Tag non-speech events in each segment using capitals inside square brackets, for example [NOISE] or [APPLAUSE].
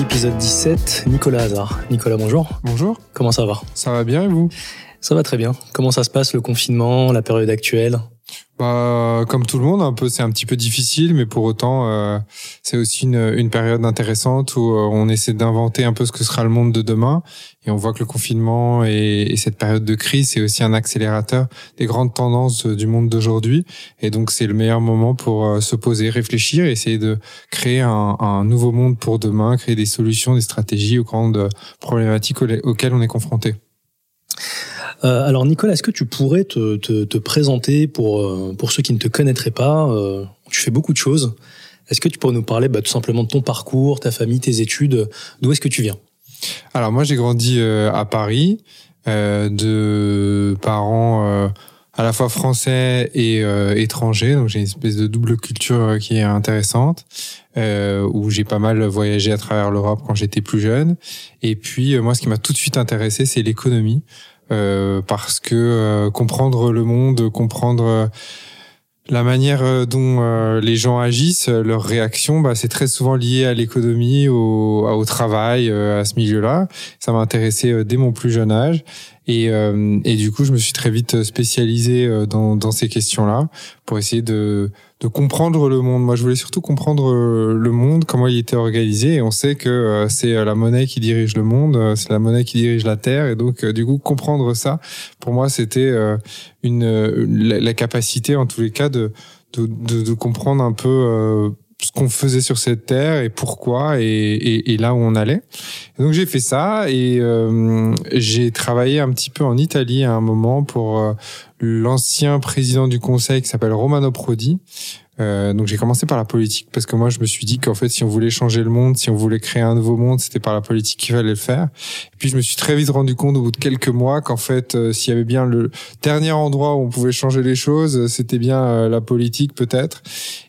Épisode 17, Nicolas Hazard. Nicolas, bonjour. Bonjour. Comment ça va? Ça va bien et vous? Ça va très bien. Comment ça se passe le confinement, la période actuelle? Bah, comme tout le monde, un peu, c'est un petit peu difficile, mais pour autant, euh, c'est aussi une, une, période intéressante où euh, on essaie d'inventer un peu ce que sera le monde de demain. Et on voit que le confinement et, et cette période de crise, c'est aussi un accélérateur des grandes tendances du monde d'aujourd'hui. Et donc, c'est le meilleur moment pour euh, se poser, réfléchir, essayer de créer un, un, nouveau monde pour demain, créer des solutions, des stratégies aux grandes problématiques auxquelles on est confronté. Euh, alors Nicolas, est-ce que tu pourrais te, te, te présenter pour, euh, pour ceux qui ne te connaîtraient pas euh, Tu fais beaucoup de choses. Est-ce que tu pourrais nous parler bah, tout simplement de ton parcours, ta famille, tes études D'où est-ce que tu viens? Alors moi j'ai grandi à Paris, de parents à la fois français et étrangers, donc j'ai une espèce de double culture qui est intéressante, où j'ai pas mal voyagé à travers l'Europe quand j'étais plus jeune. Et puis moi ce qui m'a tout de suite intéressé c'est l'économie. Euh, parce que euh, comprendre le monde, comprendre euh, la manière dont les gens agissent, leurs réactions, bah, c'est très souvent lié à l'économie, au, au travail, à ce milieu-là. Ça m'a intéressé dès mon plus jeune âge. Et, et, du coup, je me suis très vite spécialisé dans, dans ces questions-là pour essayer de, de comprendre le monde. Moi, je voulais surtout comprendre euh, le monde, comment il était organisé. Et on sait que euh, c'est euh, la monnaie qui dirige le monde, c'est la monnaie qui dirige la terre. Et donc, du coup, comprendre ça, pour moi, c'était une, la, capacité, en tous les cas, de, de, de, comprendre un peu ce qu'on faisait sur cette terre et pourquoi et, et, et là où on allait. donc j'ai fait ça et j'ai travaillé un petit peu en Italie à un moment pour l'ancien président du conseil qui s'appelle Romano Prodi. Euh, donc j'ai commencé par la politique parce que moi je me suis dit qu'en fait si on voulait changer le monde, si on voulait créer un nouveau monde, c'était par la politique qu'il fallait le faire. Et puis je me suis très vite rendu compte au bout de quelques mois qu'en fait euh, s'il y avait bien le dernier endroit où on pouvait changer les choses, c'était bien euh, la politique peut-être,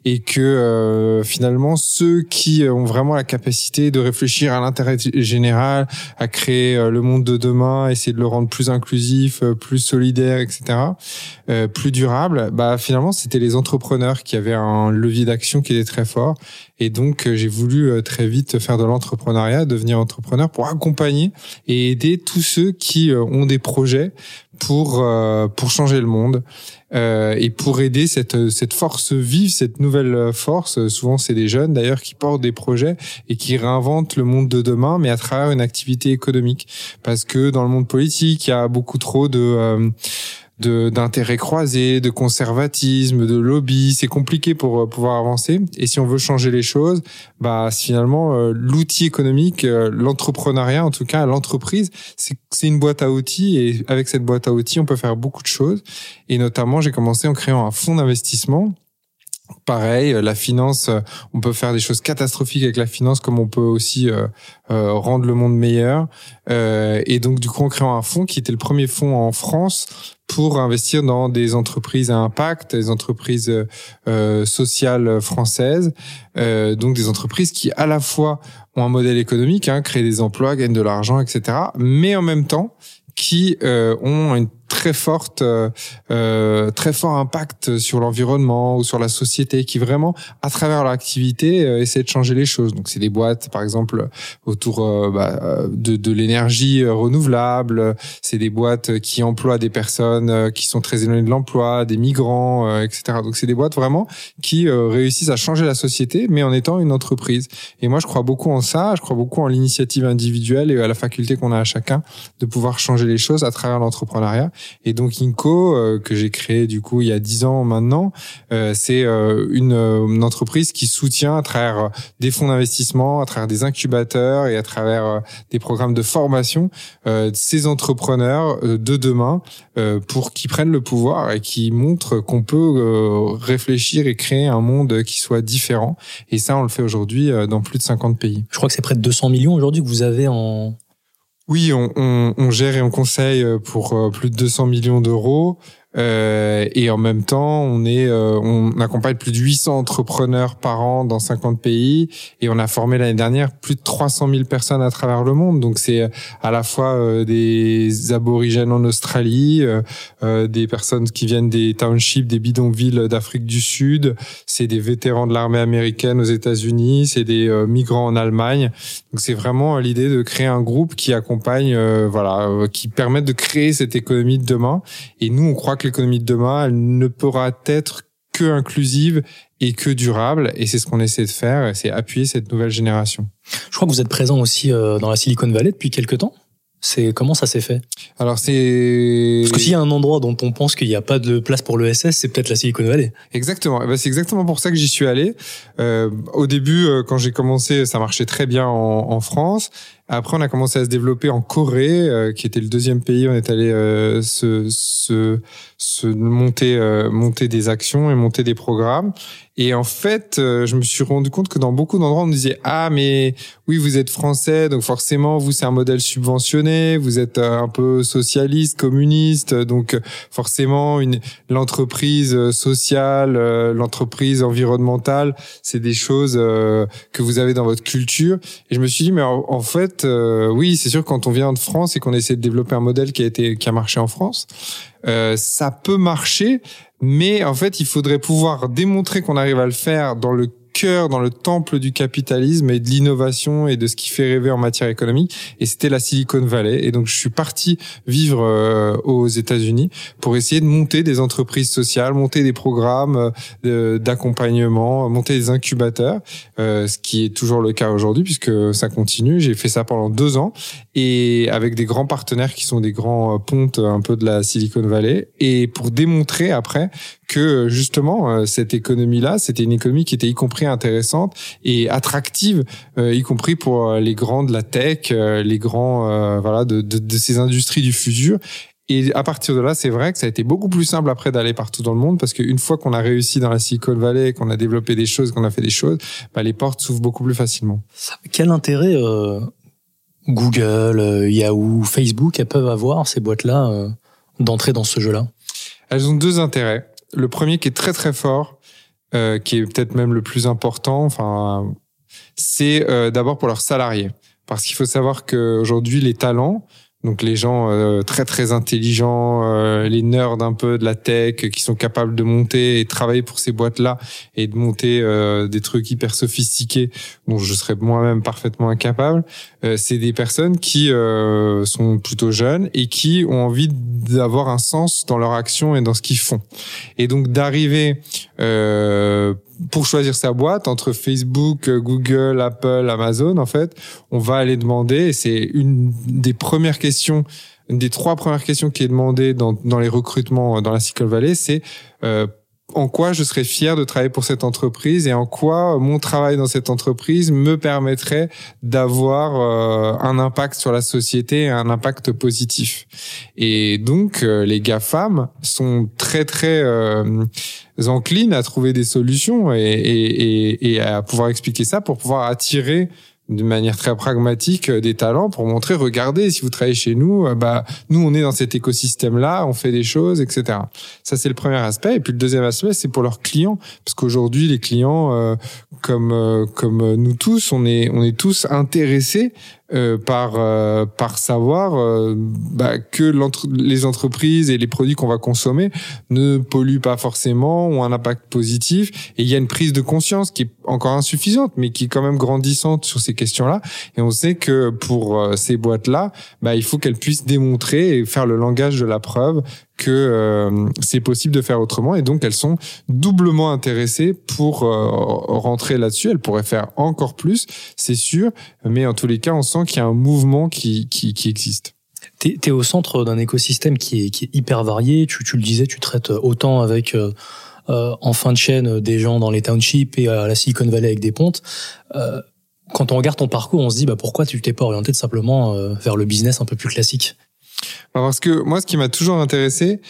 et que euh, finalement ceux qui ont vraiment la capacité de réfléchir à l'intérêt général, à créer le monde de demain, essayer de le rendre plus inclusif, plus solidaire, etc., plus durable, bah finalement c'était les entrepreneurs qui avaient un levier d'action qui était très fort. Et donc, euh, j'ai voulu euh, très vite faire de l'entrepreneuriat, devenir entrepreneur pour accompagner et aider tous ceux qui euh, ont des projets pour pour changer le monde et pour aider cette cette force vive, cette nouvelle force. Souvent, c'est des jeunes d'ailleurs qui portent des projets et qui réinventent le monde de demain, mais à travers une activité économique. Parce que dans le monde politique, il y a beaucoup trop de d'intérêts croisés, de conservatisme, de lobby. C'est compliqué pour euh, pouvoir avancer. Et si on veut changer les choses, bah finalement euh, l'outil économique, euh, l'entrepreneuriat en tout cas, l'entreprise, c'est une boîte à outils et avec cette boîte à outils, on peut faire beaucoup de choses. Et notamment, j'ai commencé en créant un fonds d'investissement pareil, la finance, on peut faire des choses catastrophiques avec la finance, comme on peut aussi rendre le monde meilleur. et donc, du coup, en créant un fonds qui était le premier fonds en France pour investir dans des entreprises à impact, des entreprises euh, sociales françaises, euh, donc des entreprises qui à la fois ont un modèle économique, hein, créent des emplois, gagnent de l'argent, etc., mais en même temps qui euh, ont une très forte, euh, euh, très fort impact sur l'environnement ou sur la société, qui vraiment, à travers leur activité, euh, essaient de changer les choses. Donc, c'est des boîtes, par exemple, autour euh, bah, de, de l'énergie renouvelable. C'est des boîtes qui emploient des personnes qui sont très éloignées de l'emploi, des migrants, etc. Donc, c'est des boîtes vraiment qui réussissent à changer la société, mais en étant une entreprise. Et moi, je crois beaucoup en ça. Je crois beaucoup en l'initiative individuelle et à la faculté qu'on a à chacun de pouvoir changer les choses à travers l'entrepreneuriat. Et donc Inco, euh, que j'ai créé du coup il y a dix ans maintenant, euh, c'est euh, une, une, entreprise qui soutient à travers des fonds d'investissement, à travers des incubateurs et à travers des programmes de formation ces entrepreneurs de demain pour qu'ils prennent le pouvoir et qui montrent qu'on peut réfléchir et créer un monde qui soit différent. Et ça, on le fait aujourd'hui dans plus de 50 pays. Je crois que c'est près de 200 millions aujourd'hui que vous avez en, oui, on, on, gère et on conseille euh, pour euh, plus de 200 millions d'euros. Euh, et en même temps, on est, euh, on accompagne plus de 800 entrepreneurs par an dans 50 pays et on a formé l'année dernière plus de 300 000 personnes à travers le monde. Donc c'est à la fois euh, des aborigènes en Australie, euh, des personnes qui viennent des townships, des bidonvilles d'Afrique du Sud, c'est des vétérans de l'armée américaine aux États-Unis, c'est des migrants en Allemagne. Donc c'est vraiment l'idée de créer un groupe qui accompagne, voilà, qui permet de créer cette économie de demain. Et nous, on croit que l'économie de demain, elle ne pourra être que inclusive et que durable. Et c'est ce qu'on essaie de faire, c'est appuyer cette nouvelle génération. Je crois que vous êtes présent aussi euh, dans la Silicon Valley depuis quelques temps. C'est comment ça s'est fait? Alors c'est parce que s'il y a un endroit dont on pense qu'il n'y a pas de place pour le SS, c'est peut-être la Silicon Valley. Exactement. Eh ben, c'est exactement pour ça que j'y suis allé. Euh, au début, euh, quand j'ai commencé, ça marchait très bien en, en France. Après, on a commencé à se développer en Corée, euh, qui était le deuxième pays. On est allé euh, se, se, se, monter, euh, monter des actions et monter des programmes. Et en fait, je me suis rendu compte que dans beaucoup d'endroits, on me disait ah mais oui, vous êtes français, donc forcément vous c'est un modèle subventionné, vous êtes un peu socialiste, communiste, donc forcément une l'entreprise sociale, l'entreprise environnementale, c'est des choses que vous avez dans votre culture. Et je me suis dit mais en fait euh, oui, c'est sûr quand on vient de France et qu'on essaie de développer un modèle qui a été qui a marché en France, euh, ça peut marcher, mais en fait, il faudrait pouvoir démontrer qu'on arrive à le faire dans le cœur, dans le temple du capitalisme et de l'innovation et de ce qui fait rêver en matière économique. Et c'était la Silicon Valley. Et donc, je suis parti vivre euh, aux États-Unis pour essayer de monter des entreprises sociales, monter des programmes euh, d'accompagnement, monter des incubateurs, euh, ce qui est toujours le cas aujourd'hui puisque ça continue. J'ai fait ça pendant deux ans et avec des grands partenaires qui sont des grands pontes un peu de la Silicon Valley et pour démontrer après que justement cette économie-là, c'était une économie qui était y compris intéressante et attractive, euh, y compris pour euh, les grands de la tech, euh, les grands voilà de, de, de, ces industries du futur. Et à partir de là, c'est vrai que ça a été beaucoup plus simple après d'aller partout dans le monde parce qu'une fois qu'on a réussi dans la Silicon Valley, qu'on a développé des choses, qu'on a fait des choses, bah, les portes s'ouvrent beaucoup plus facilement. Quel intérêt Google, Yahoo, Facebook elles peuvent avoir ces boîtes-là d'entrer dans ce jeu-là? Elles ont deux intérêts. Le premier qui est très très fort, euh, qui est peut-être même le plus important, enfin, c'est euh, d'abord pour leurs salariés. Parce qu'il faut savoir qu'aujourd'hui, les talents, donc les gens euh, très très intelligents, euh, les nerds un peu de la tech, qui sont capables de monter et travailler pour ces boîtes-là et de monter euh, des trucs hyper sophistiqués dont je serais moi-même parfaitement incapable. C'est des personnes qui sont plutôt jeunes et qui ont envie d'avoir un sens dans leur action et dans ce qu'ils font. Et donc d'arriver pour choisir sa boîte entre Facebook, Google, Apple, Amazon, en fait, on va aller demander, et c'est une des premières questions, une des trois premières questions qui est demandée dans, dans les recrutements dans la Silicon Valley, c'est euh, en quoi je serais fier de travailler pour cette entreprise et en quoi mon travail dans cette entreprise me permettrait d'avoir euh, un impact sur la société un impact positif. Et donc euh, les GAFAM sont très très euh, enclines à trouver des solutions et, et, et, à pouvoir expliquer ça pour pouvoir attirer d'une manière très pragmatique euh, des talents pour montrer regardez si vous travaillez chez nous euh, bah nous on est dans cet écosystème là on fait des choses etc ça c'est le premier aspect. Et puis le deuxième aspect c'est pour leurs clients. Parce qu'aujourd'hui les clients euh, comme comme nous tous on est on est tous intéressés euh, par euh, par savoir euh, bah, que les entreprises et les produits qu'on va consommer ne polluent pas forcément ont un impact positif. Et il y a une prise de conscience qui est encore insuffisante mais qui est quand même grandissante sur ces questions-là. Et on sait que pour ces boîtes-là bah, il faut qu'elles puissent démontrer et faire le langage de la preuve que euh, c'est possible de faire autrement et donc elles sont doublement intéressées pour euh, rentrer là-dessus. Elles pourraient faire encore plus, c'est sûr, mais en tous les cas, on sent qu'il y a un mouvement qui, qui, qui existe. Tu es, au centre d'un écosystème qui est, qui est hyper varié. Tu, tu le disais, tu traites autant avec euh, en fin de chaîne des gens dans les townships et à la Silicon Valley avec des pontes. quand on regarde ton parcours, on se dit bah pourquoi tu t'es pas orienté simplement vers le business un peu plus classique? Parce que moi, ce qui m'a toujours intéressé,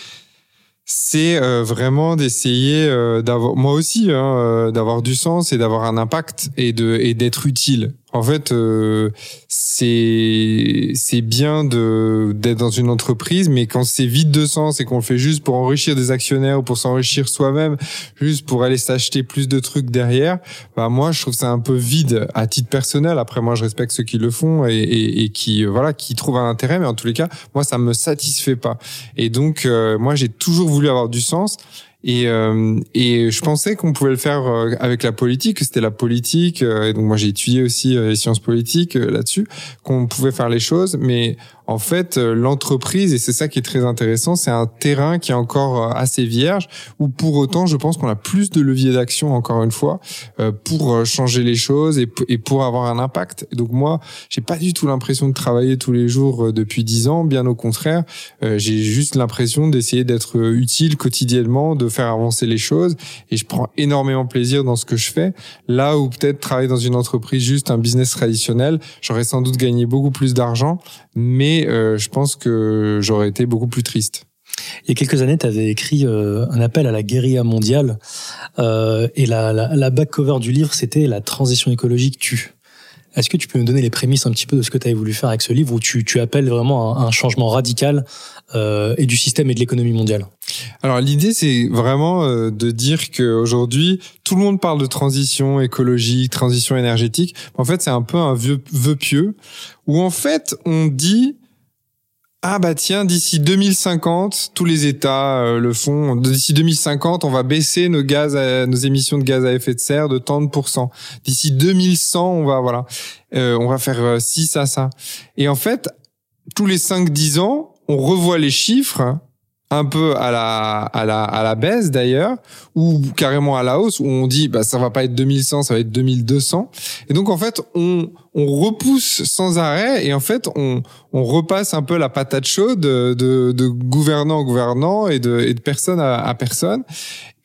c'est euh, vraiment d'essayer euh, d'avoir moi aussi hein, euh, d'avoir du sens et d'avoir un impact et de et d'être utile En fait, euh, c'est c'est bien d'être dans une entreprise, mais quand c'est vide de sens et qu'on le fait juste pour enrichir des actionnaires ou pour s'enrichir soi-même, juste pour aller s'acheter plus de trucs derrière, bah moi je trouve ça un peu vide à titre personnel. Après moi je respecte ceux qui le font et, et, et qui euh, voilà qui trouvent un intérêt, mais en tous les cas moi ça me satisfait pas. Et donc euh, moi j'ai toujours voulu avoir du sens. Et, euh, et je pensais qu'on pouvait le faire euh, avec la politique, que c'était la politique. Euh, et donc moi j'ai étudié aussi les sciences politiques là-dessus, qu'on pouvait faire les choses. Mais en fait, euh, l'entreprise, et c'est ça qui est très intéressant, c'est un terrain qui est encore euh, assez vierge, où pour autant, je pense qu'on a plus de leviers d'action, encore une fois, euh, pour changer les choses et pour avoir un impact. donc moi, j'ai pas du tout l'impression de travailler tous les jours depuis dix ans, bien au contraire, j'ai juste l'impression d'essayer d'être utile quotidiennement, de faire avancer les choses, et je prends énormément plaisir dans ce que je fais. Là où peut-être travailler dans une entreprise juste un business traditionnel, j'aurais sans doute gagné beaucoup plus d'argent, mais euh, je pense que j'aurais été beaucoup plus triste. Il y a quelques années, tu avais écrit euh, un appel à la guérilla mondiale euh, et la, la, la back cover du livre, c'était La transition écologique tue. Est-ce que tu peux nous donner les prémices un petit peu de ce que tu avais voulu faire avec ce livre où tu, tu appelles vraiment un, changement radical euh, et du système et de l'économie mondiale? Alors l'idée c'est vraiment euh, de dire qu'aujourd'hui tout le monde parle de transition écologique, transition énergétique. En fait c'est un peu un vieux vœu pieux où en fait on dit ah bah tiens, d'ici 2050, tous les États euh, le font. D'ici 2050, on va baisser nos gaz, nos émissions de gaz à effet de serre de tant de pourcents. D'ici 2100, on va voilà, euh, on va faire 6 euh, à ça. Et en fait, tous les 5-10 ans, on revoit les chiffres un peu à la à la à la baisse d'ailleurs ou carrément à la hausse où on dit bah ça va pas être 2100 ça va être 2200 et donc en fait on on repousse sans arrêt et en fait on on repasse un peu la patate chaude de de gouvernant en gouvernant et de et de personne à, à personne.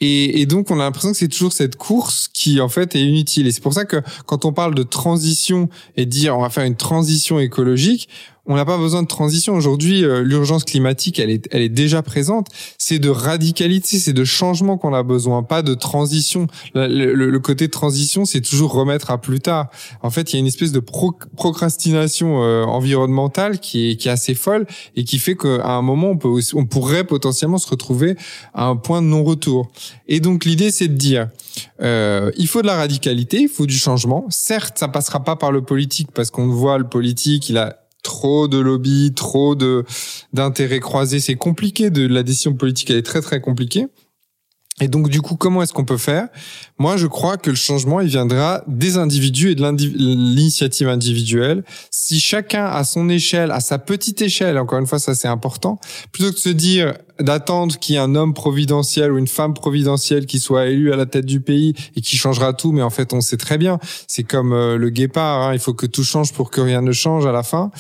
Et, et, donc on a l'impression que c'est toujours cette course qui en fait est inutile. Et c'est pour ça que quand on parle de transition et dire on va faire une transition écologique on n'a pas besoin de transition. Aujourd'hui, euh, l'urgence climatique, elle est, elle est déjà présente. C'est de radicalité, c'est de changement qu'on a besoin, pas de transition. Le, côté transition, c'est toujours remettre à plus tard. En fait, il y a une espèce de procrastination euh, environnementale qui est, qui est assez folle et qui fait qu'à un moment, on, peut on pourrait potentiellement se retrouver à un point de non-retour. Et donc, l'idée, c'est de dire, euh, il faut de la radicalité, il faut du changement. Certes, ça passera pas par le politique parce qu'on voit le politique, il a trop de lobby, trop de d'intérêts croisés, c'est compliqué. De la décision politique, elle est très très compliquée. Et donc du coup, comment est-ce qu'on peut faire? Moi, je crois que le changement, il viendra des individus et de l'initiative individuelle. Si chacun à son échelle, à sa petite échelle, encore une fois, ça c'est important, plutôt que de se dire d'attendre qu'il y ait un homme providentiel ou une femme providentielle qui soit élu à la tête du pays et qui changera tout, mais en fait, on sait très bien, c'est comme euh, le guépard, hein, il faut que tout change pour que rien ne change à la fin.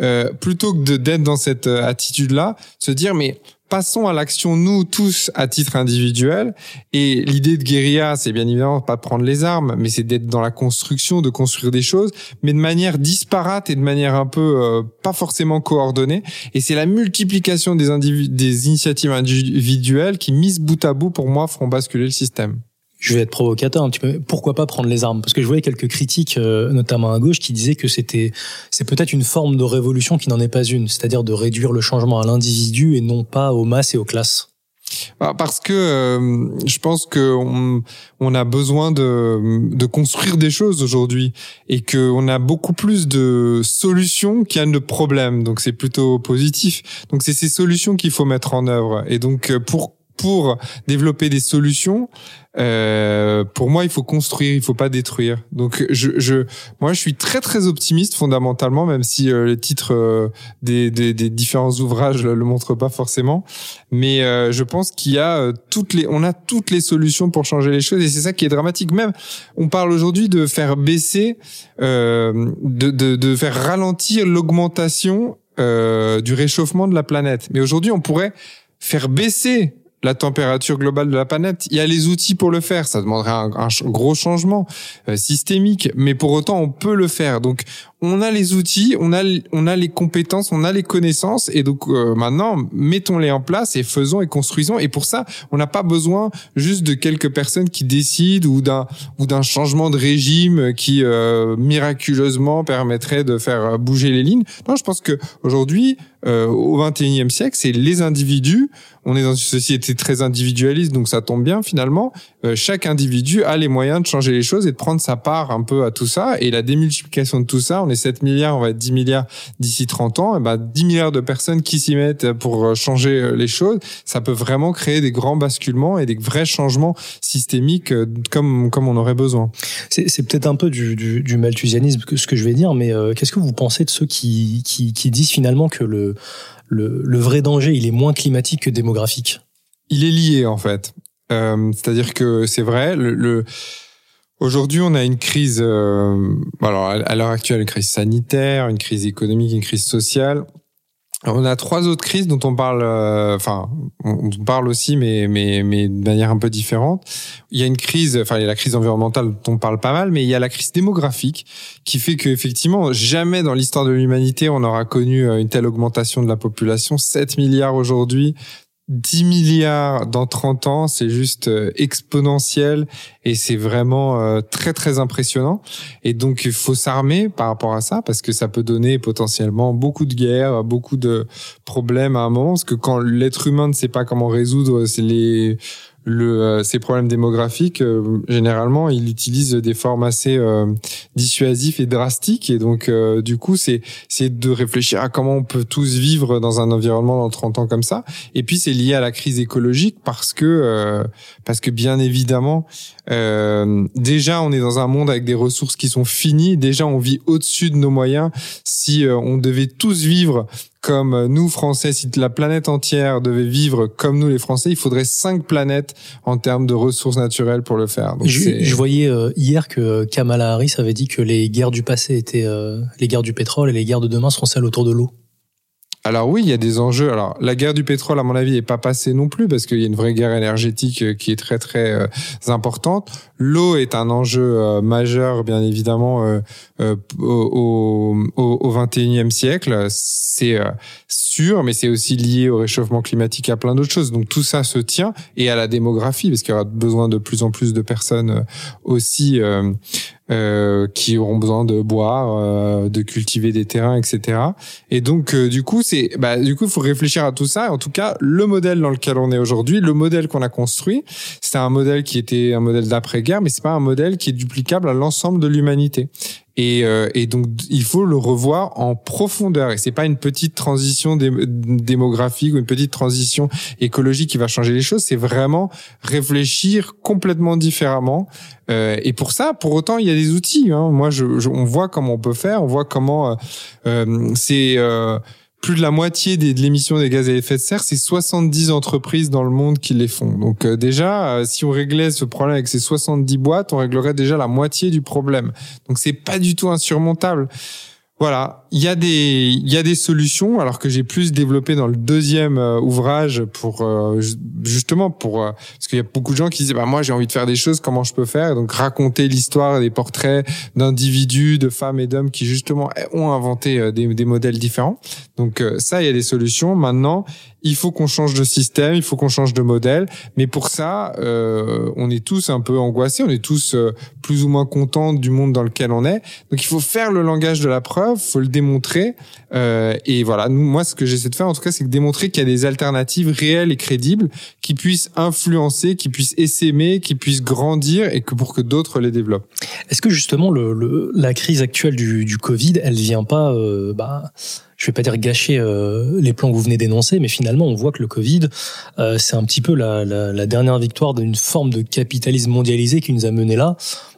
Euh, plutôt que d'être dans cette euh, attitude-là, se dire mais passons à l'action nous tous à titre individuel. Et l'idée de guérilla, c'est bien évidemment pas de prendre les armes, mais c'est d'être dans la construction, de construire des choses, mais de manière disparate et de manière un peu euh, pas forcément coordonnée. Et c'est la multiplication des, des initiatives individuelles qui, mises bout à bout, pour moi, feront basculer le système je vais être provocateur un petit peu. Pourquoi pas prendre les armes? Parce que je voyais quelques critiques, euh, notamment à gauche, qui disaient que c'était, c'est peut-être une forme de révolution qui n'en est pas une, c'est-à-dire de réduire le changement à l'individu et non pas aux masses et aux classes. Bah, parce que euh, je pense que on, a besoin de, de construire des choses aujourd'hui et que on a beaucoup plus de solutions qu'il y a de problèmes. Donc c'est plutôt positif. Donc c'est ces solutions qu'il faut mettre en œuvre. Et donc euh, pour pour développer des solutions, euh, pour moi, il faut construire, il faut pas détruire. Donc, je, je, moi, je suis très très optimiste fondamentalement, même si euh, les titres euh, des, des, des, différents ouvrages le, montrent pas forcément. Mais euh, je pense qu'il y a toutes les, on a toutes les solutions pour changer les choses, et c'est ça qui est dramatique. Même, on parle aujourd'hui de faire baisser, de, de, de faire ralentir l'augmentation du réchauffement de la planète. Mais aujourd'hui, on pourrait faire baisser la température globale de la planète. Il y a les outils pour le faire. Ça demanderait un, gros changement euh, systémique, mais pour autant, on peut le faire. Donc, on a les outils, on a, on a les compétences, on a les connaissances, et donc euh, maintenant, mettons-les en place et faisons et construisons. Et pour ça, on n'a pas besoin juste de quelques personnes qui décident ou d'un ou d'un changement de régime qui euh, miraculeusement permettrait de faire bouger les lignes. Non, je pense que aujourd'hui, euh, au 21e siècle, c'est les individus. On est dans une société très individualiste, donc ça tombe bien finalement. Euh, chaque individu a les moyens de changer les choses et de prendre sa part un peu à tout ça. Et la démultiplication de tout ça, on est 7 milliards, on va être 10 milliards d'ici 30 ans. Et ben 10 milliards de personnes qui s'y mettent pour euh, changer euh, les choses, ça peut vraiment créer des grands basculements et des vrais changements systémiques comme comme on aurait besoin. C'est peut-être un peu du, du, du malthusianisme que ce que je vais dire, mais qu'est-ce que vous pensez de ceux qui, qui, qui disent finalement que le le, vrai danger, il est moins climatique que démographique? Il est lié en fait. Euh, c'est-à-dire que c'est vrai. Le, aujourd'hui, on a une crise. Euh, alors à l'heure actuelle, une crise sanitaire, une crise économique, une crise sociale on a trois autres crises dont on parle, euh, enfin, on, parle aussi, mais, mais, mais de manière un peu différente. Il y a une crise, enfin, il y a la crise environnementale dont on parle pas mal, mais il y a la crise démographique qui fait qu'effectivement, jamais dans l'histoire de l'humanité, on aura connu euh, une telle augmentation de la population. 7 milliards aujourd'hui, 10 milliards dans 30 ans, c'est juste euh, exponentiel et c'est vraiment euh, très très impressionnant. Et donc il faut s'armer par rapport à ça parce que ça peut donner potentiellement beaucoup de guerres, beaucoup de problèmes à un moment. Parce que quand l'être humain ne sait pas comment résoudre les le, euh, ces problèmes démographiques, euh, généralement, il utilise des formes assez euh, dissuasives et drastiques. Et donc, du coup, c'est c'est de réfléchir à comment on peut tous vivre dans un environnement dans 30 ans comme ça. Et puis, c'est lié à la crise écologique parce que parce que bien évidemment, déjà, on est dans un monde avec des ressources qui sont finies. Déjà, on vit au-dessus de nos moyens. Si on devait tous vivre comme nous Français, si la planète entière devait vivre comme nous les Français, il faudrait cinq planètes en termes de ressources naturelles pour le faire. Donc je, voyais euh, hier que Kamala Harris avait dit que les guerres du passé étaient euh, les guerres du pétrole et les guerres de demain seront celles autour de l'eau. Alors oui, il y a des enjeux. Alors la guerre du pétrole, à mon avis, est pas passée non plus parce qu'il y a une vraie guerre énergétique euh, qui est très très euh, importante. L'eau est un enjeu euh, majeur, bien évidemment, au, au, 21e siècle. C'est sûr, mais c'est aussi lié au réchauffement climatique, à plein d'autres choses. Donc tout ça se tient et à la démographie parce qu'il y aura besoin de plus en plus de personnes aussi euh, qui auront besoin de boire, euh, de cultiver des terrains, etc. Et donc, euh, du coup, c'est, bah, du coup, faut réfléchir à tout ça. En tout cas, le modèle dans lequel on est aujourd'hui, le modèle qu'on a construit, c'est un modèle qui était un modèle d'après-guerre, mais c'est pas un modèle qui est duplicable à l'ensemble de l'humanité. Et, euh, et, donc il faut le revoir en profondeur. Et c'est pas une petite transition démographique ou une petite transition écologique qui va changer les choses. C'est vraiment réfléchir complètement différemment. Euh, et pour ça, pour autant, il y a des outils. Hein. Moi, je, on voit comment on peut faire. On voit comment euh, euh c'est euh, plus de la moitié de l'émission des gaz à effet de serre, c'est 70 entreprises dans le monde qui les font. Donc euh, déjà, euh, si on réglait ce problème avec ces 70 boîtes, on réglerait déjà la moitié du problème. Donc c'est pas du tout insurmontable. Voilà, il y a des il y a des solutions alors que j'ai plus développé dans le deuxième euh, ouvrage pour euh, justement pour euh, parce qu'il y a beaucoup de gens qui disent bah moi j'ai envie de faire des choses comment je peux faire? Donc raconter l'histoire des portraits d'individus de femmes et d'hommes qui justement ont inventé des, des modèles différents. Donc ça il y a des solutions. Maintenant, il faut qu'on change de système, il faut qu'on change de modèle. Mais pour ça, euh, on est tous un peu angoissés, on est tous euh, plus ou moins contents du monde dans lequel on est. Donc il faut faire le langage de la preuve, faut le démontrer. Euh, et voilà, moi, ce que j'essaie de faire, en tout cas, c'est de démontrer qu'il y a des alternatives réelles et crédibles qui puissent influencer, qui puissent essaimer, qui puissent grandir et que pour que d'autres les développent. Est-ce que justement le, le, la crise actuelle du, du Covid, elle vient pas euh, bah, je vais pas dire gâcher euh, les plans que vous venez d'énoncer, mais finalement, on voit que le Covid, euh, c'est un petit peu la, la, la dernière victoire d'une forme de capitalisme mondialisé qui nous a mené là.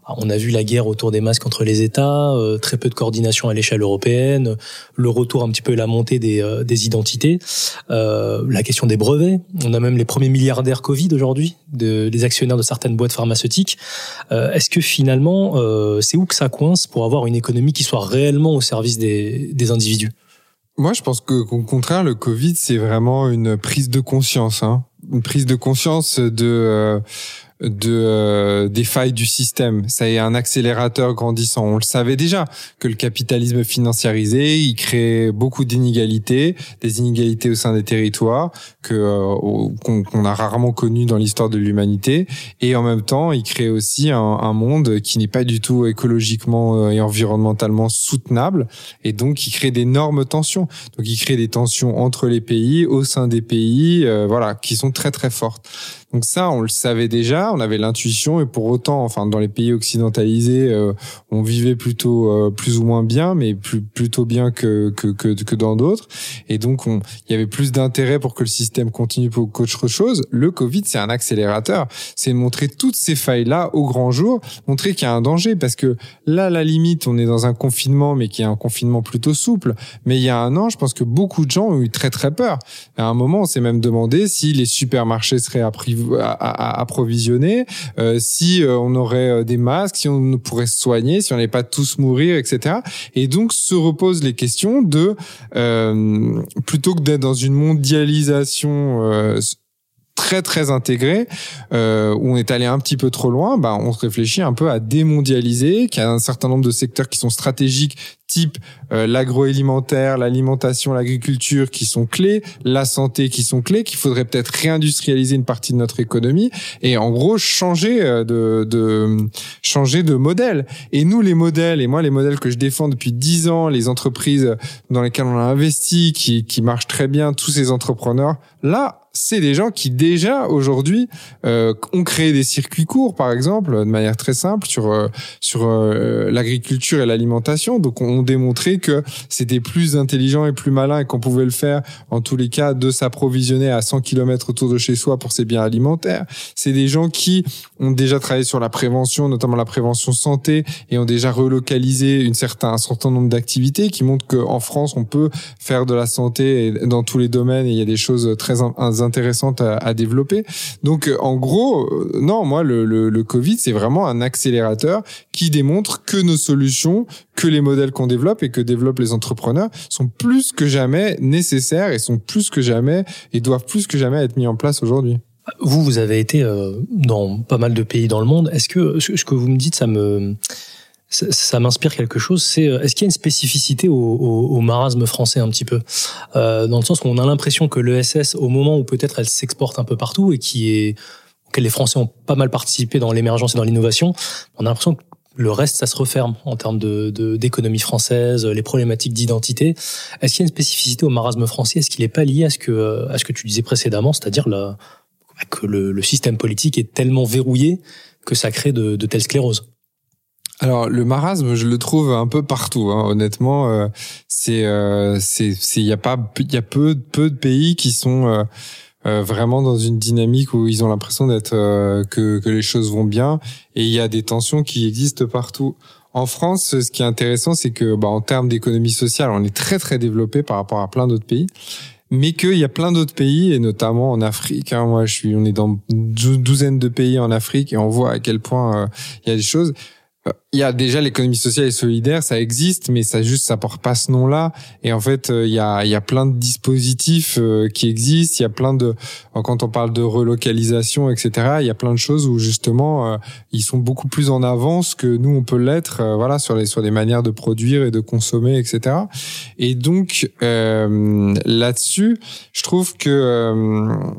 On a vu la guerre autour des masques entre les États, euh, très peu de coordination à l'échelle européenne, le retour un petit peu la montée des, euh, des identités, euh, la question des brevets. On a même les premiers milliardaires Covid aujourd'hui, de, des actionnaires de certaines boîtes pharmaceutiques. Est-ce que finalement, c'est où que ça coince pour avoir une économie qui soit réellement au service des, des individus? Moi, je pense que, qu'au contraire, le Covid, c'est vraiment une prise de conscience, hein. une prise de conscience de de euh, des failles du système. Ça est un accélérateur grandissant. On le savait déjà que le capitalisme financiarisé, il crée beaucoup d'inégalités, des inégalités au sein des territoires que euh, qu'on a rarement connu dans l'histoire de l'humanité, et en même temps, il crée aussi un, un monde qui n'est pas du tout écologiquement euh, et environnementalement soutenable, et donc il crée d'énormes tensions. Donc il crée des tensions entre les pays, au sein des pays, voilà, qui sont très très fortes. Donc ça, on le savait déjà, on avait l'intuition et pour autant, enfin dans les pays occidentalisés, euh, on vivait plutôt euh, plus ou moins bien, mais plus, plutôt bien que que que, que dans d'autres. Et donc on, il y avait plus d'intérêt pour que le système continue qu'autre chose. Le Covid, c'est un accélérateur, c'est montrer toutes ces failles là au grand jour, montrer qu'il y a un danger parce que là, la limite, on est dans un confinement, mais qui est un confinement plutôt souple. Mais il y a un an, je pense que beaucoup de gens ont eu très très peur. À un moment, on s'est même demandé si les supermarchés seraient à à, approvisionner, euh, si euh, on aurait euh, des masques, si on pourrait se soigner, si on n'allait pas tous mourir, etc. Et donc se reposent les questions de plutôt que d'être dans une mondialisation très très intégrée euh, où on est allé un petit peu trop loin, bah on se réfléchit un peu à démondialiser, qu'il y a un certain nombre de secteurs qui sont stratégiques type euh, l'agroalimentaire, l'alimentation, l'agriculture qui sont clés, la santé qui sont clés, qu'il faudrait peut-être réindustrialiser une partie de notre économie et en gros changer euh, de, de changer de modèle. Et nous les modèles et moi les modèles que je défends depuis dix ans, les entreprises dans lesquelles on a investi qui qui marchent très bien, tous ces entrepreneurs là c'est des gens qui déjà aujourd'hui euh, ont créé des circuits courts, par exemple, de manière très simple sur euh, sur euh, l'agriculture et l'alimentation. Donc, on démontré que c'était plus intelligent et plus malin et qu'on pouvait le faire, en tous les cas, de s'approvisionner à 100 km autour de chez soi pour ses biens alimentaires. C'est des gens qui ont déjà travaillé sur la prévention, notamment la prévention santé, et ont déjà relocalisé une certain, un certain nombre d'activités qui montrent qu'en France, on peut faire de la santé dans tous les domaines et il y a des choses très intéressantes à, développer. Donc, en gros, non, moi, le, le Covid, c'est vraiment un accélérateur qui démontre que nos solutions, que les modèles qu'on développe et que développent les entrepreneurs sont plus que jamais nécessaires et sont plus que jamais et doivent plus que jamais être mis en place aujourd'hui. Vous, vous avez été euh, dans pas mal de pays dans le monde. Est-ce que ce que vous me dites, ça me ça, m'inspire quelque chose? C'est euh, est-ce qu'il y a une spécificité au, au, marasme français un petit peu, euh, dans le sens où on a l'impression que l'ESS, au moment où peut-être elle s'exporte un peu partout et qui est auquel les Français ont pas mal participé dans l'émergence et dans l'innovation, on a l'impression que le reste, ça se referme en termes de d'économie française, les problématiques d'identité. Est-ce qu'il y a une spécificité au marasme français? Est-ce qu'il n'est pas lié à ce que à ce que tu disais précédemment, c'est-à-dire que le, le, système politique est tellement verrouillé que ça crée de, de telles scléroses? Alors le marasme, je le trouve un peu partout. Hein. Honnêtement, euh, c'est euh, il y a pas il y a peu peu de pays qui sont euh, euh, vraiment dans une dynamique où ils ont l'impression d'être euh, que, que les choses vont bien et il y a des tensions qui existent partout. En France, ce qui est intéressant, c'est que bah, en termes d'économie sociale, on est très très développé par rapport à plein d'autres pays mais qu'il y a plein d'autres pays et notamment en Afrique. Hein, moi, je suis, on est dans une douzaine de pays en Afrique et on voit à quel point euh, il y a des choses il y a déjà l'économie sociale et solidaire, ça existe, mais ça juste ça porte pas ce nom-là. Et en fait, euh, il y a il y a plein de dispositifs euh, qui existent. Il y a plein de quand on parle de relocalisation, etc. Il y a plein de choses où justement euh, ils sont beaucoup plus en avance que nous on peut l'être. voilà sur les sur les manières de produire et de consommer, etc. Et donc là-dessus, je trouve que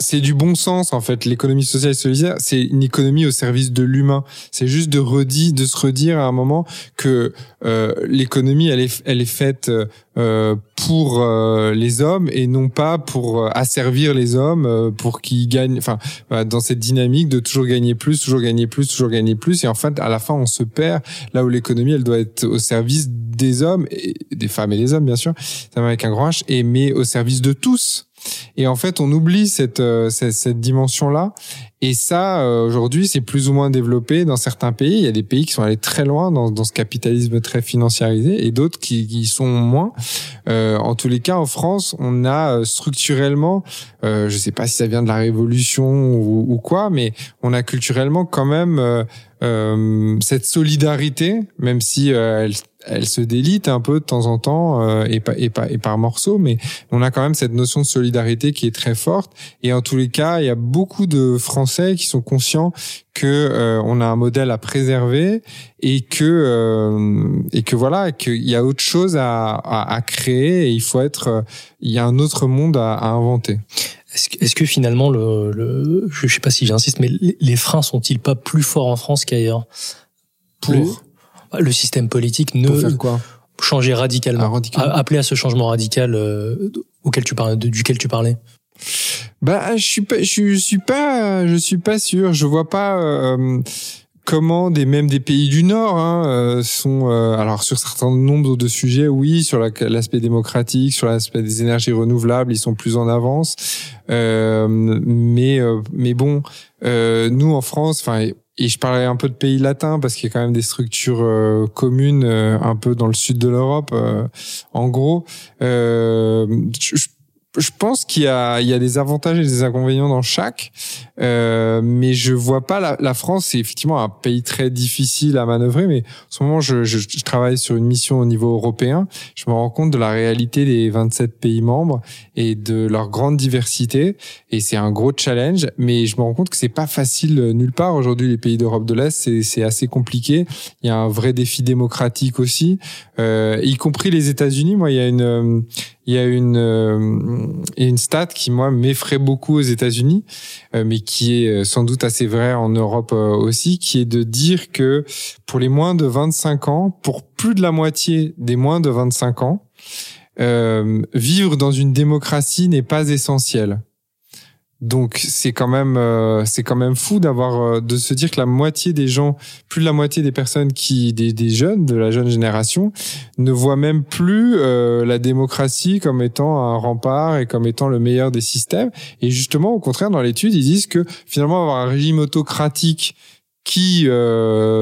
c'est du bon sens en fait. L'économie sociale et solidaire, c'est une économie au service de l'humain. C'est juste de redire, de se redire à un moment que euh, l'économie, elle est, elle est faite euh, pour euh, les hommes et non pas pour euh, asservir les hommes, euh, pour qu'ils gagnent. Enfin, dans cette dynamique de toujours gagner plus, toujours gagner plus, toujours gagner plus. Et en fait, à la fin, on se perd là où l'économie, elle doit être au service des hommes, et des femmes et des hommes, bien sûr, avec un grand H, et mais au service de tous. Et en fait, on oublie cette, euh, cette, cette dimension-là. Et ça, euh, aujourd'hui, c'est plus ou moins développé dans certains pays. Il y a des pays qui sont allés très loin dans, dans ce capitalisme très financiarisé et d'autres qui, qui sont moins. Euh, en tous les cas, en France, on a euh, structurellement, euh, je sais pas si ça vient de la révolution ou, ou quoi, mais on a culturellement quand même euh, cette solidarité, même si elle, elle se délite un peu de temps en temps euh, et, pas, et, pas, et par morceaux, mais on a quand même cette notion de solidarité qui est très forte. Et en tous les cas, il y a beaucoup de Français qui sont conscients que euh, on a un modèle à préserver et que euh, et que voilà qu'il y a autre chose à, à, à, créer et il faut être il y a un autre monde à, à inventer. Est-ce que, est que, finalement le, le je sais pas si j'insiste mais les freins sont-ils pas plus forts en France qu'ailleurs pour le système politique ne Pour quoi changer radicalement, ah, appeler à ce changement radical euh, auquel tu parlais, duquel tu parlais. Bah, je suis pas, je suis pas, je suis pas sûr. Je vois pas. Euh, comment des même des pays du Nord hein, euh, sont alors sur certains nombres de sujets oui sur l'aspect démocratique sur l'aspect des énergies renouvelables ils sont plus en avance mais mais bon nous en France enfin et je parlais un peu de pays latins parce qu'il y a quand même des structures euh, communes euh, un peu dans le sud de l'Europe. Euh, en gros, je, je pense qu'il y a, il y a des avantages et des inconvénients dans chaque, euh, mais je vois pas la, la France. C'est effectivement un pays très difficile à manœuvrer, mais en ce moment, je, je, je, travaille sur une mission au niveau européen. Je me rends compte de la réalité des 27 pays membres et de leur grande diversité, et c'est un gros challenge. Mais je me rends compte que c'est pas facile nulle part aujourd'hui. Les pays d'Europe de l'Est, c'est, c'est assez compliqué. Il y a un vrai défi démocratique aussi, euh, y compris les États-Unis. Moi, il y a une il y a une euh, une stat qui moi m'effraie beaucoup aux États-Unis, euh, mais qui est euh, sans doute assez vrai en Europe aussi, qui est de dire que pour les moins de 25 ans, pour plus de la moitié des moins de 25 ans, vivre dans une démocratie n'est pas essentiel. Donc c'est quand même euh, c'est quand même fou d'avoir euh, de se dire que la moitié des gens, plus de la moitié des personnes qui des, des jeunes de la jeune génération ne voient même plus euh, la démocratie comme étant un rempart et comme étant le meilleur des systèmes. Et justement au contraire dans l'étude ils disent que finalement avoir un régime autocratique qui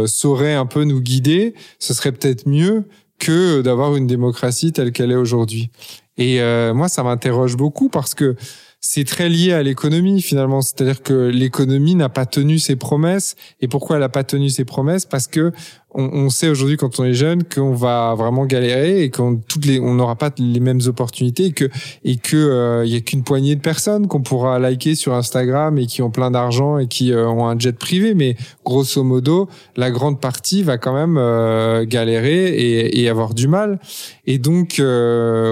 saurait un peu nous guider, ce serait peut-être mieux que d'avoir une démocratie telle qu'elle est aujourd'hui. Et moi ça m'interroge beaucoup parce que c'est très lié à l'économie finalement. C'est-à-dire que l'économie n'a pas tenu ses promesses. Et pourquoi elle n'a pas tenu ses promesses? Parce que on, sait aujourd'hui quand on est jeune qu'on va vraiment galérer et qu'on toutes les on n'aura pas les mêmes opportunités et que et que euh, il y a qu'une poignée de personnes qu'on pourra liker sur Instagram et qui ont plein d'argent et qui euh, ont un jet privé. Mais grosso modo, la grande partie va quand même euh, galérer et, et, avoir du mal. Et donc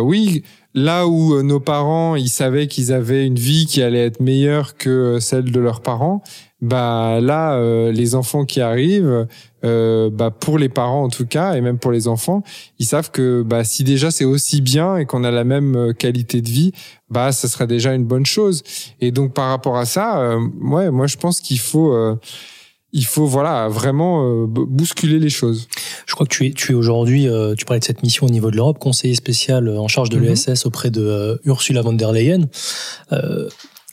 oui là où euh, nos parents, ils savaient qu'ils avaient une vie qui allait être meilleure que euh, celle de leurs parents, bah là, euh, les enfants qui arrivent, bah pour les parents en tout cas, et même pour les enfants, ils savent que bah si déjà c'est aussi bien et qu'on a la même qualité de vie, bah ça serait déjà une bonne chose. Et donc par rapport à ça, ouais, moi je pense qu'il faut il faut voilà vraiment euh, bousculer les choses. Je crois que tu es, tu es aujourd'hui, euh, tu parlais de cette mission au niveau de l'Europe, conseiller spécial euh, en charge de mhm. l'ESS auprès de Ursula von der Leyen.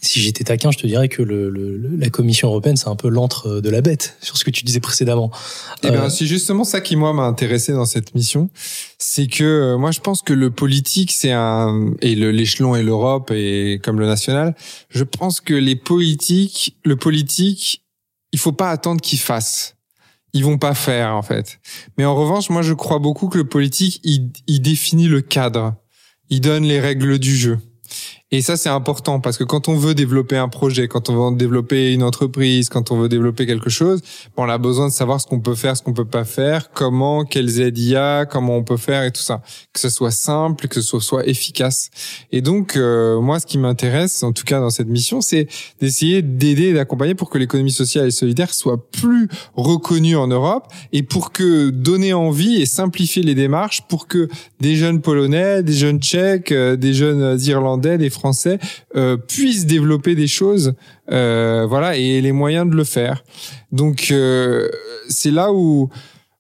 si j'étais taquin, je te dirais que le, la Commission européenne, c'est un peu l'antre de la bête [LAUGHS] sur ce que tu disais précédemment. Eh bien, c'est justement ça qui moi m'a intéressé dans cette mission, c'est que moi je pense que le politique, c'est un et l'échelon et l'Europe et comme le national, je pense que les politiques, le politique il faut pas attendre qu'ils fassent. Ils vont pas faire en fait. Mais en revanche, moi je crois beaucoup que le politique il, il définit le cadre, il donne les règles du jeu. Et ça, c'est important parce que quand on veut développer un projet, quand on veut développer une entreprise, quand on veut développer quelque chose, on a besoin de savoir ce qu'on peut faire, ce qu'on peut pas faire, comment, quelles aides il y a, comment on peut faire et tout ça. Que ce soit simple, que ce soit efficace. Et donc, euh, moi, ce qui m'intéresse, en tout cas dans cette mission, c'est d'essayer d'aider et d'accompagner pour que l'économie sociale et solidaire soit plus reconnue en Europe et pour que donner envie et simplifier les démarches pour que des jeunes Polonais, des jeunes Tchèques, euh, des jeunes Irlandais, des français euh, puissent développer des choses, euh, voilà, et les moyens de le faire. Donc euh, c'est là où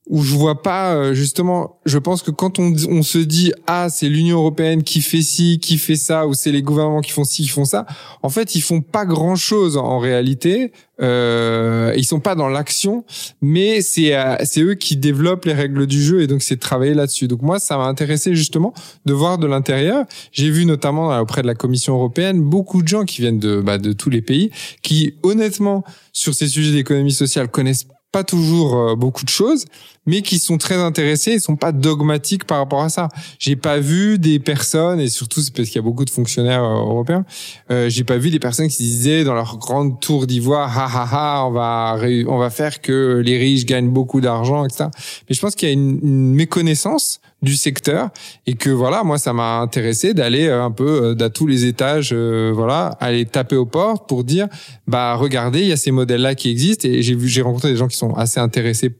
où je vois pas euh, justement je pense que quand on, on se dit ah c'est l'Union européenne qui fait ci qui fait ça ou c'est les gouvernements qui font ci qui font ça en fait ils font pas grand chose en réalité. Euh, ils sont pas dans l'action mais c'est euh, c'est eux qui développent les règles du jeu et donc c'est travailler là-dessus. Donc moi ça m'a intéressé justement de voir de l'intérieur. J'ai vu notamment auprès de la Commission européenne beaucoup de gens qui viennent de bah, de tous les pays qui honnêtement sur ces sujets d'économie sociale connaissent pas toujours euh, beaucoup de choses, mais qui sont très intéressés et sont pas dogmatiques par rapport à ça. J'ai pas vu des personnes, et surtout c'est parce qu'il y a beaucoup de fonctionnaires euh, européens, euh, j'ai pas vu des personnes qui disaient dans leur grande tour d'ivoire, ha ha ha, on va on va faire que les riches gagnent beaucoup d'argent, etc. Mais je pense qu'il y a une, une, méconnaissance du secteur et que voilà, moi ça m'a intéressé d'aller un peu à tous les étages, voilà, aller taper aux portes pour dire, bah regardez, il y a ces modèles là qui existent et j'ai vu, j'ai rencontré des gens qui sont assez intéressés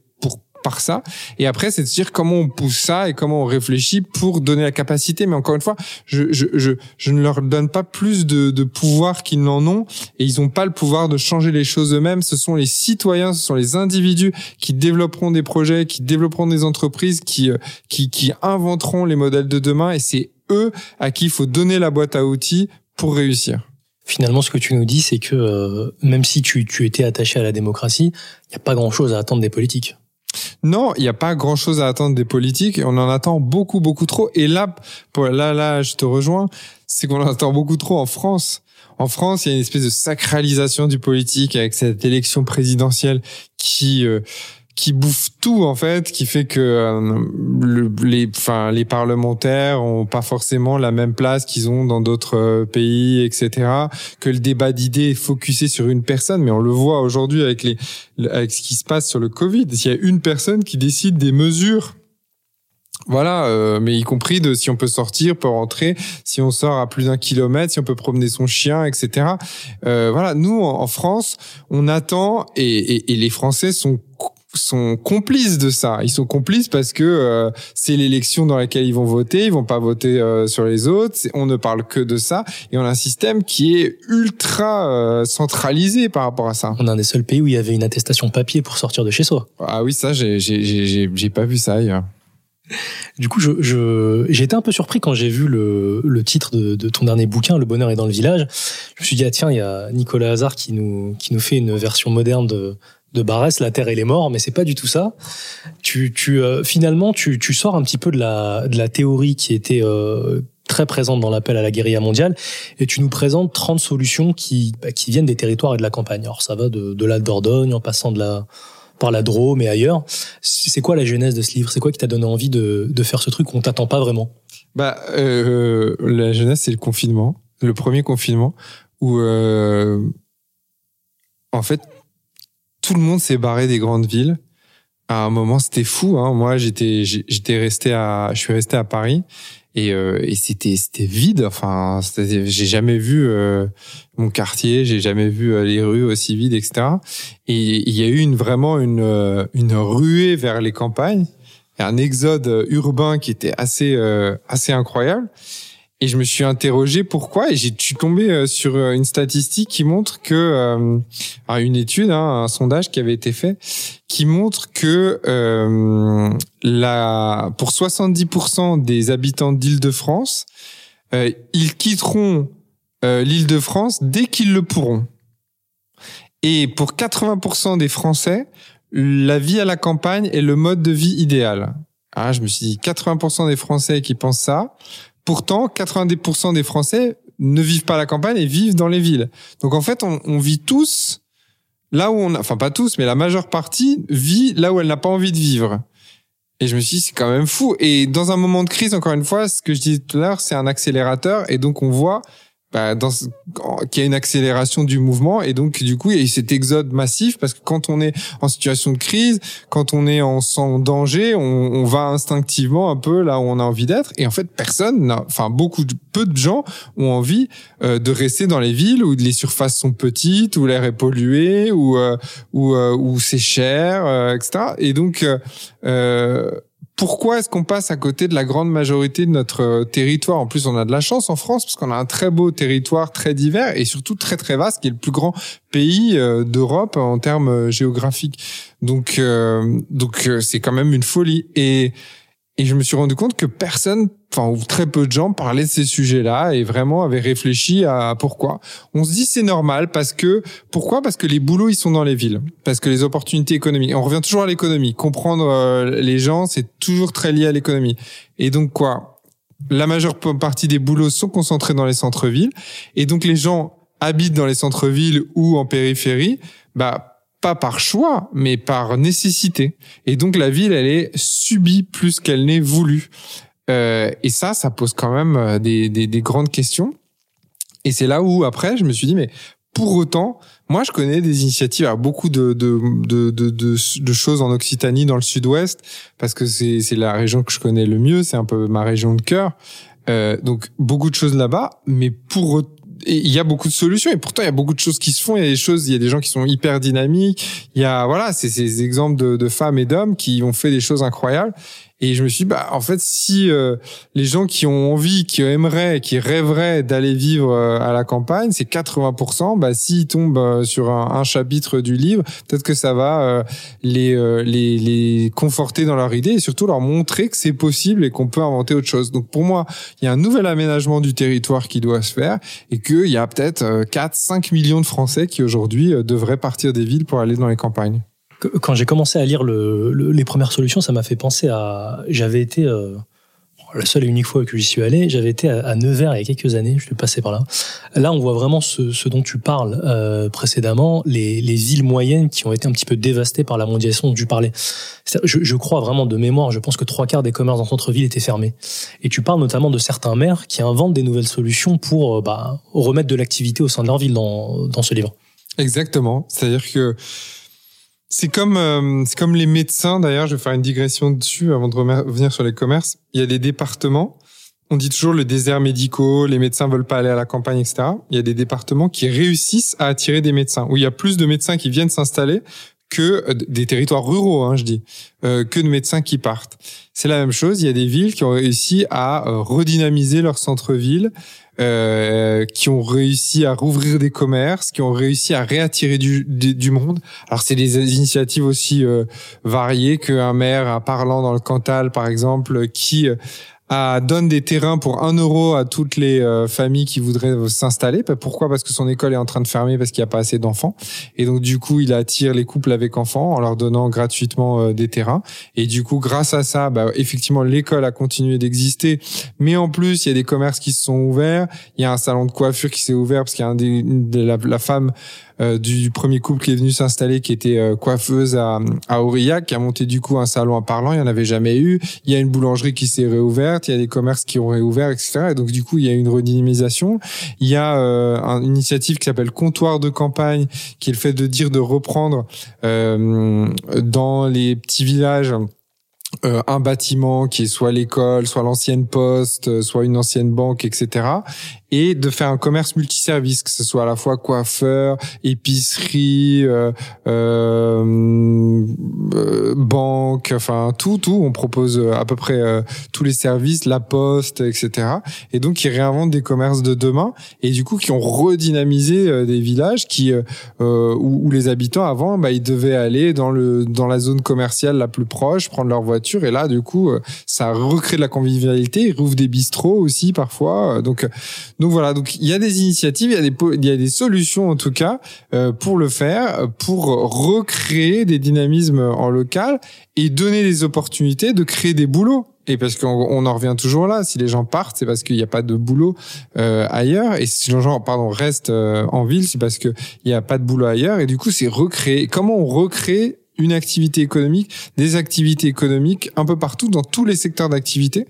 par ça. Et après, c'est de se dire comment on pousse ça et comment on réfléchit pour donner la capacité. Mais encore une fois, je, je, je, je ne leur donne pas plus de, de pouvoir qu'ils n'en ont et ils n'ont pas le pouvoir de changer les choses eux-mêmes. Ce sont les citoyens, ce sont les individus qui développeront des projets, qui développeront des entreprises, qui, euh, qui, qui inventeront les modèles de demain et c'est eux à qui il faut donner la boîte à outils pour réussir. Finalement, ce que tu nous dis, c'est que euh, même si tu, tu étais attaché à la démocratie, il n'y a pas grand-chose à attendre des politiques. Non, il n'y a pas grand-chose à attendre des politiques. On en attend beaucoup, beaucoup trop. Et là, pour, là, là, je te rejoins. C'est qu'on en attend beaucoup trop en France. En France, il y a une espèce de sacralisation du politique avec cette élection présidentielle qui euh, qui bouffe tout en fait, qui fait que euh, le, les, enfin les parlementaires ont pas forcément la même place qu'ils ont dans d'autres euh, pays, etc. Que le débat d'idées est focusé sur une personne, mais on le voit aujourd'hui avec les, avec ce qui se passe sur le Covid. S'il y a une personne qui décide des mesures voilà, euh, mais y compris de si on peut sortir, peut rentrer, si on sort à plus d'un kilomètre, si on peut promener son chien, etc. Euh, voilà, nous en, France, on attend et, et, et les Français sont sont complices de ça. Ils sont complices parce que euh, c'est l'élection dans laquelle ils vont voter, ils vont pas voter euh, sur les autres. On ne parle que de ça et on a un système qui est ultra euh, centralisé par rapport à ça. On est un des seuls pays où il y avait une attestation papier pour sortir de chez soi. Ah oui, ça j'ai j'ai pas vu ça ailleurs. Du coup, je, je j'ai été un peu surpris quand j'ai vu le, le titre de, de, ton dernier bouquin, Le bonheur est dans le village. Je me suis dit ah tiens, il y a Nicolas Hazard qui nous qui nous fait une version moderne de de Barès, la terre et les morts, mais c'est pas du tout ça. Tu, tu euh, finalement, tu, tu sors un petit peu de la, de la théorie qui était euh, très présente dans l'appel à la guérilla mondiale, et tu nous présentes 30 solutions qui, bah, qui viennent des territoires et de la campagne. Alors ça va de, de la Dordogne en passant de la par la Drôme et ailleurs. C'est quoi la genèse de ce livre? C'est quoi qui t'a donné envie de, de faire ce truc qu'on t'attend pas vraiment? Bah, euh, la genèse c'est le confinement, le premier confinement où euh, en fait tout le monde s'est barré des grandes villes. À un moment, c'était fou. Hein. Moi, j'étais, j'étais resté à, je suis resté à Paris et, euh, et c'était, c'était vide. Enfin, j'ai jamais vu euh, mon quartier, j'ai jamais vu euh, les rues aussi vides, etc. Et il y a eu une vraiment une, euh, une ruée vers les campagnes, un exode urbain qui était assez, assez incroyable. Et je me suis interrogé pourquoi et j'ai suis tombé euh, sur euh, une statistique qui montre que euh, une étude, hein, un sondage qui avait été fait, qui montre que euh, la pour 70% des habitants d'Île-de-France, euh, ils quitteront euh, l'Île-de-France dès qu'ils le pourront. Et pour 80% des Français, la vie à la campagne est le mode de vie idéal. Ah, je me suis dit 80% des Français qui pensent ça. Pourtant, 90% des Français ne vivent pas à la campagne et vivent dans les villes. Donc en fait, on, on vit tous là où on a, enfin pas tous, mais la majeure partie vit là où elle n'a pas envie de vivre. Et je me suis dit, c'est quand même fou. Et dans un moment de crise, encore une fois, ce que je disais tout à l'heure, c'est un accélérateur. Et donc, on voit bah, dans qu'il y a une accélération du mouvement et donc du coup il y a eu cet exode massif parce que quand on est en situation de crise, quand on est en sans danger, on, on va instinctivement un peu là où on a envie d'être et en fait personne, enfin beaucoup de peu de gens ont envie euh, de rester dans les villes où les surfaces sont petites, où l'air est pollué, où euh, où, euh, où c'est cher, etc. Et donc pourquoi est-ce qu'on passe à côté de la grande majorité de notre euh, territoire? En plus, on a de la chance en France parce qu'on a un très beau territoire, très divers et surtout très très vaste, qui est le plus grand pays euh, d'Europe en termes euh, géographiques. Donc, donc c'est quand même une folie. Et et je me suis rendu compte que personne, enfin ou très peu de gens parlaient de ces sujets-là et vraiment avaient réfléchi à pourquoi. On se dit c'est normal parce que pourquoi? Parce que les boulots ils sont dans les villes, parce que les opportunités économiques. On revient toujours à l'économie. Comprendre euh, les gens, c'est toujours très lié à l'économie. Et donc quoi? La majeure partie des boulots sont concentrés dans les centres-villes et donc les gens habitent dans les centres-villes ou en périphérie. Bah pas par choix, mais par nécessité. Et donc la ville, elle est subie plus qu'elle n'est voulue. Euh, et ça, ça pose quand même euh, des, des, des grandes questions. Et c'est là où après, je me suis dit, mais pour autant, moi, je connais des initiatives, à beaucoup de, de, de, de, choses en Occitanie, dans le sud-ouest, parce que c'est, la région que je connais le mieux, c'est un peu ma région de cœur. Euh, donc, beaucoup de choses là-bas, mais pour il y a beaucoup de solutions et pourtant il y a beaucoup de choses qui se font. Il y a des choses, il y a des gens qui sont hyper dynamiques. Il y a voilà, c'est ces exemples de, de femmes et d'hommes qui ont fait des choses incroyables. Et je me suis dit, bah, en fait, si euh, les gens qui ont envie, qui aimeraient, qui rêveraient d'aller vivre euh, à la campagne, c'est 80%, bah, s'ils tombent euh, sur un, chapitre du livre, peut-être que ça va les, les, les conforter dans leur idée et surtout leur montrer que c'est possible et qu'on peut inventer autre chose. Donc, pour moi, il y a un nouvel aménagement du territoire qui doit se faire et qu'il y a peut-être 4, 5 millions de Français qui aujourd'hui devraient partir des villes pour aller dans les campagnes quand j'ai commencé à lire le, les premières solutions, ça m'a fait penser à. J'avais été. Euh, la seule et unique fois que j'y suis allé, j'avais été à, Nevers il y a quelques années, je suis passé par là. Là, on voit vraiment ce, ce dont tu parles euh, précédemment, les, les, villes moyennes qui ont été un petit peu dévastées par la mondialisation dont tu parlais. Je, je, crois vraiment de mémoire, je pense que trois quarts des commerces dans centre-ville étaient fermés. Et tu parles notamment de certains maires qui inventent des nouvelles solutions pour euh, bah, remettre de l'activité au sein de leur ville dans, dans ce livre. Exactement. C'est-à-dire que c'est comme euh, c'est comme les médecins d'ailleurs. Je vais faire une digression dessus avant de revenir sur les commerces. Il y a des départements. On dit toujours le désert médicaux, les médecins veulent pas aller à la campagne, etc. Il y a des départements qui réussissent à attirer des médecins, où il y a plus de médecins qui viennent s'installer que euh, des territoires ruraux, hein, je dis, euh, que de médecins qui partent. C'est la même chose. Il y a des villes qui ont réussi à redynamiser leur centre-ville, euh, qui ont réussi à rouvrir des commerces, qui ont réussi à réattirer du, du, monde. Alors c'est des initiatives aussi euh, variées qu'un maire à Parlant dans le Cantal, par exemple, qui euh, à, donne des terrains pour un euro à toutes les euh, familles qui voudraient s'installer. Bah, pourquoi? Parce que son école est en train de fermer parce qu'il n'y a pas assez d'enfants. Et donc du coup, il attire les couples avec enfants en leur donnant gratuitement euh, des terrains. Et du coup, grâce à ça, bah, effectivement, l'école a continué d'exister. Mais en plus, il y a des commerces qui se sont ouverts. Il y a un salon de coiffure qui s'est ouvert parce qu'il y a un des, la, la femme euh, du premier couple qui est venu s'installer, qui était euh, coiffeuse à, à Aurillac, qui a monté du coup un salon en parlant. Il n'y en avait jamais eu. Il y a une boulangerie qui s'est réouverte. Il y a des commerces qui ont réouvert, etc. Et donc du coup, il y a une redynamisation. Il y a euh, une initiative qui s'appelle Comptoir de campagne, qui est le fait de dire de reprendre dans les petits villages euh, un bâtiment qui est soit l'école, soit l'ancienne poste, euh, soit une ancienne banque, etc. Et de faire un commerce multiservice, que ce soit à la fois coiffeur, épicerie, euh, euh, banque, enfin tout, tout. On propose à peu près tous les services, la poste, etc. Et donc ils réinventent des commerces de demain et du coup qui ont redynamisé des villages qui où, où, les habitants avant, bah, ils devaient aller dans le dans la zone commerciale la plus proche, prendre leur voiture et là, du coup, euh, ça recrée de la convivialité. Il rouvre des bistrots aussi parfois. Donc, donc voilà. Donc il y a des initiatives, il y a des il y a des solutions en tout cas euh, pour le faire, pour recréer des dynamismes en local et donner des opportunités de créer des boulots. Et parce qu'on en revient toujours là, si les gens partent, c'est parce qu'il n'y a pas de boulot euh, ailleurs. Et si les gens, pardon, restent en ville, c'est parce qu'il n'y a pas de boulot ailleurs. Et du coup, c'est recréer. Comment on recrée une activité économique, des activités économiques un peu partout dans tous les secteurs d'activité.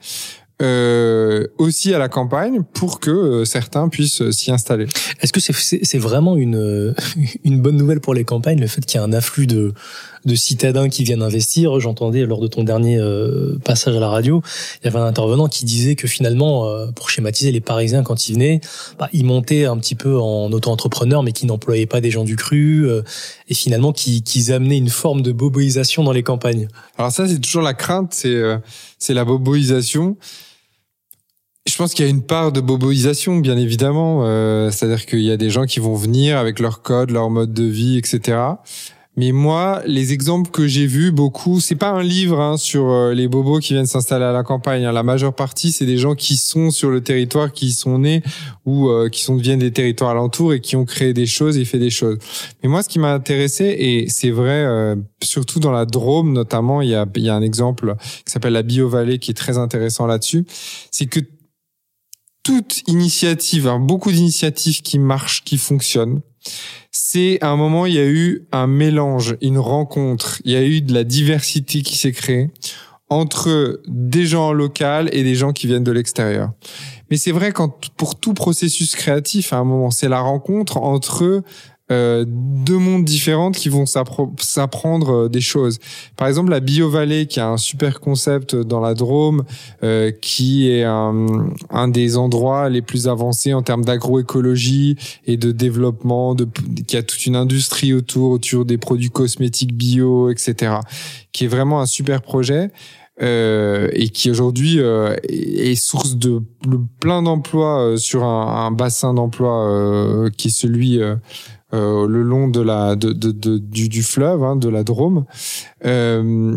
Euh, aussi à la campagne pour que euh, certains puissent euh, s'y installer. Est-ce que c'est vraiment une, [LAUGHS] une bonne nouvelle pour les campagnes, le fait qu'il y ait un afflux de, de citadins qui viennent investir? J'entendais lors de ton dernier euh, passage à la radio, il y avait un intervenant qui disait que finalement, euh, pour schématiser les Parisiens quand ils venaient, bah, ils montaient un petit peu en auto-entrepreneur, mais qui n'employaient pas des gens du cru, euh, et finalement qui, qui amenaient une forme de boboisation dans les campagnes. Alors ça, c'est toujours la crainte, c'est c'est la boboisation. Je pense qu'il y a une part de boboisation, bien évidemment. C'est-à-dire qu'il y a des gens qui vont venir avec leur code, leur mode de vie, etc. Mais moi, les exemples que j'ai vus beaucoup, c'est pas un livre hein, sur euh, les bobos qui viennent s'installer à la campagne. Hein. La majeure partie, c'est des gens qui sont sur le territoire, qui sont nés ou euh, qui sont viennent des territoires alentours et qui ont créé des choses et fait des choses. Mais moi, ce qui m'a intéressé, et c'est vrai, euh, surtout dans la Drôme notamment, il y a, y a un exemple qui s'appelle la Bio-Vallée qui est très intéressant là-dessus, c'est que toute initiative, hein, beaucoup d'initiatives qui marchent, qui fonctionnent, C'est à un moment, il y a eu un mélange, une rencontre, il y a eu de la diversité qui s'est créée entre des gens locaux et des gens qui viennent de l'extérieur. Mais c'est vrai quand pour tout processus créatif, à un moment, c'est la rencontre entre euh, deux mondes différents qui vont s'apprendre euh, des choses. Par exemple, la BioVallée, qui a un super concept dans la Drôme, euh, qui est un, un, des endroits les plus avancés en termes d'agroécologie et de développement, de, qui a toute une industrie autour, autour des produits cosmétiques bio, etc., qui est vraiment un super projet. Euh, et qui aujourd'hui euh, est source de, plein d'emplois sur un, un bassin d'emploi qui est celui euh, le long de la de, de, du, du, fleuve, hein, de la Drôme. Euh,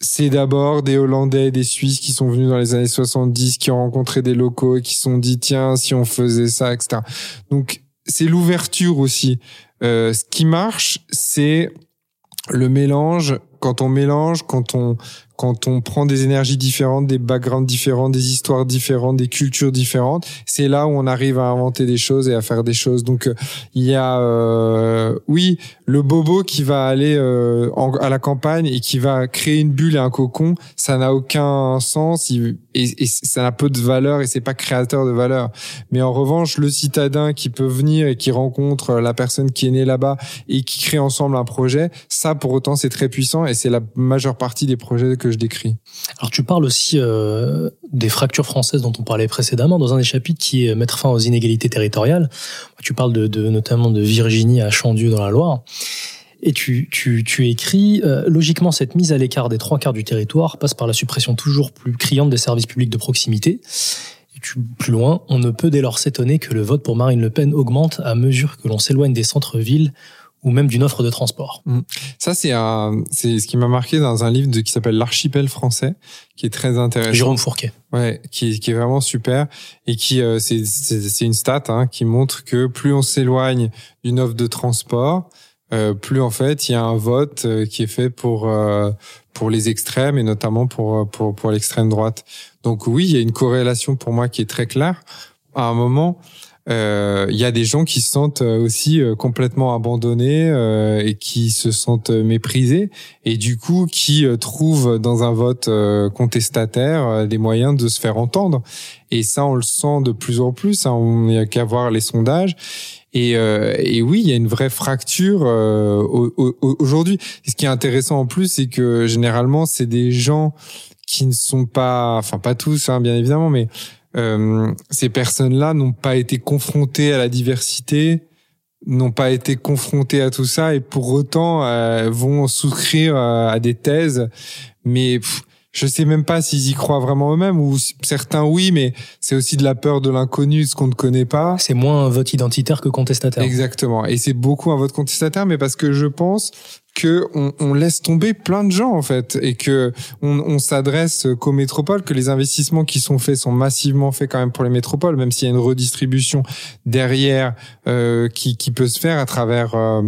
c'est d'abord des Hollandais, des Suisses qui sont venus dans les années 70, qui ont rencontré des locaux et qui se sont dit tiens si on faisait ça, etc. Donc c'est l'ouverture aussi. Euh, ce qui marche, c'est le mélange. Quand on mélange, quand on quand on prend des énergies différentes, des backgrounds différents, des histoires différentes, des cultures différentes, c'est là où on arrive à inventer des choses et à faire des choses. Donc euh, il y a euh, oui le bobo qui va aller euh, à la campagne et qui va créer une bulle et un cocon, ça n'a aucun sens et, et, ça n'a peu de valeur et c'est pas créateur de valeur. Mais en revanche, le citadin qui peut venir et qui rencontre la personne qui est née là-bas et qui crée ensemble un projet, ça pour autant c'est très puissant et c'est la majeure partie des projets que décris. Alors tu parles aussi euh, des fractures françaises dont on parlait précédemment dans un des chapitres qui est mettre fin aux inégalités territoriales. Tu parles de, notamment de Virginie à Chandieu dans la Loire. Et tu, tu, tu écris, euh, logiquement, cette mise à l'écart des trois quarts du territoire passe par la suppression toujours plus criante des services publics de proximité. Plus loin, on ne peut dès lors s'étonner que le vote pour Marine Le Pen augmente à mesure que l'on s'éloigne des centres-villes ou même d'une offre de transport. Mm. Ça, c'est c'est ce qui m'a marqué dans un livre de, qui s'appelle L'archipel français, qui est très intéressant. Jérôme Fourquet. Ouais, qui, qui est vraiment super et qui, euh, c'est, c'est une stat hein, qui montre que plus on s'éloigne d'une offre de transport, euh, plus en fait il y a un vote euh, qui est fait pour euh, pour les extrêmes et notamment pour pour pour l'extrême droite. Donc oui, il y a une corrélation pour moi qui est très claire. À un moment, euh, il y a des gens qui se sentent euh, aussi euh, complètement abandonnés et qui se sentent méprisés et du coup qui trouvent dans un vote contestataire des moyens de se faire entendre. Et ça, on le sent de plus en plus. Hein. On n'y a qu'à voir les sondages. Et, et, oui, il y a une vraie fracture aujourd'hui. Ce qui est intéressant en plus, c'est que généralement, c'est des gens qui ne sont pas, enfin pas tous, hein, bien évidemment, mais euh, ces personnes-là n'ont pas été confrontées à la diversité, n'ont pas été confrontées à tout ça et pour autant euh, vont souscrire euh, à des thèses. Mais je sais même pas s'ils y croient vraiment eux-mêmes ou certains oui, mais c'est aussi de la peur de l'inconnu, ce qu'on ne connaît pas. C'est moins un vote identitaire que contestataire. Exactement. Et c'est beaucoup un vote contestataire, mais parce que je pense que on, on, laisse tomber plein de gens en fait et que on, on s'adresse qu'aux métropoles, que les investissements qui sont faits sont massivement faits quand même pour les métropoles, même s'il y a une redistribution derrière euh, qui, qui peut se faire à travers euh,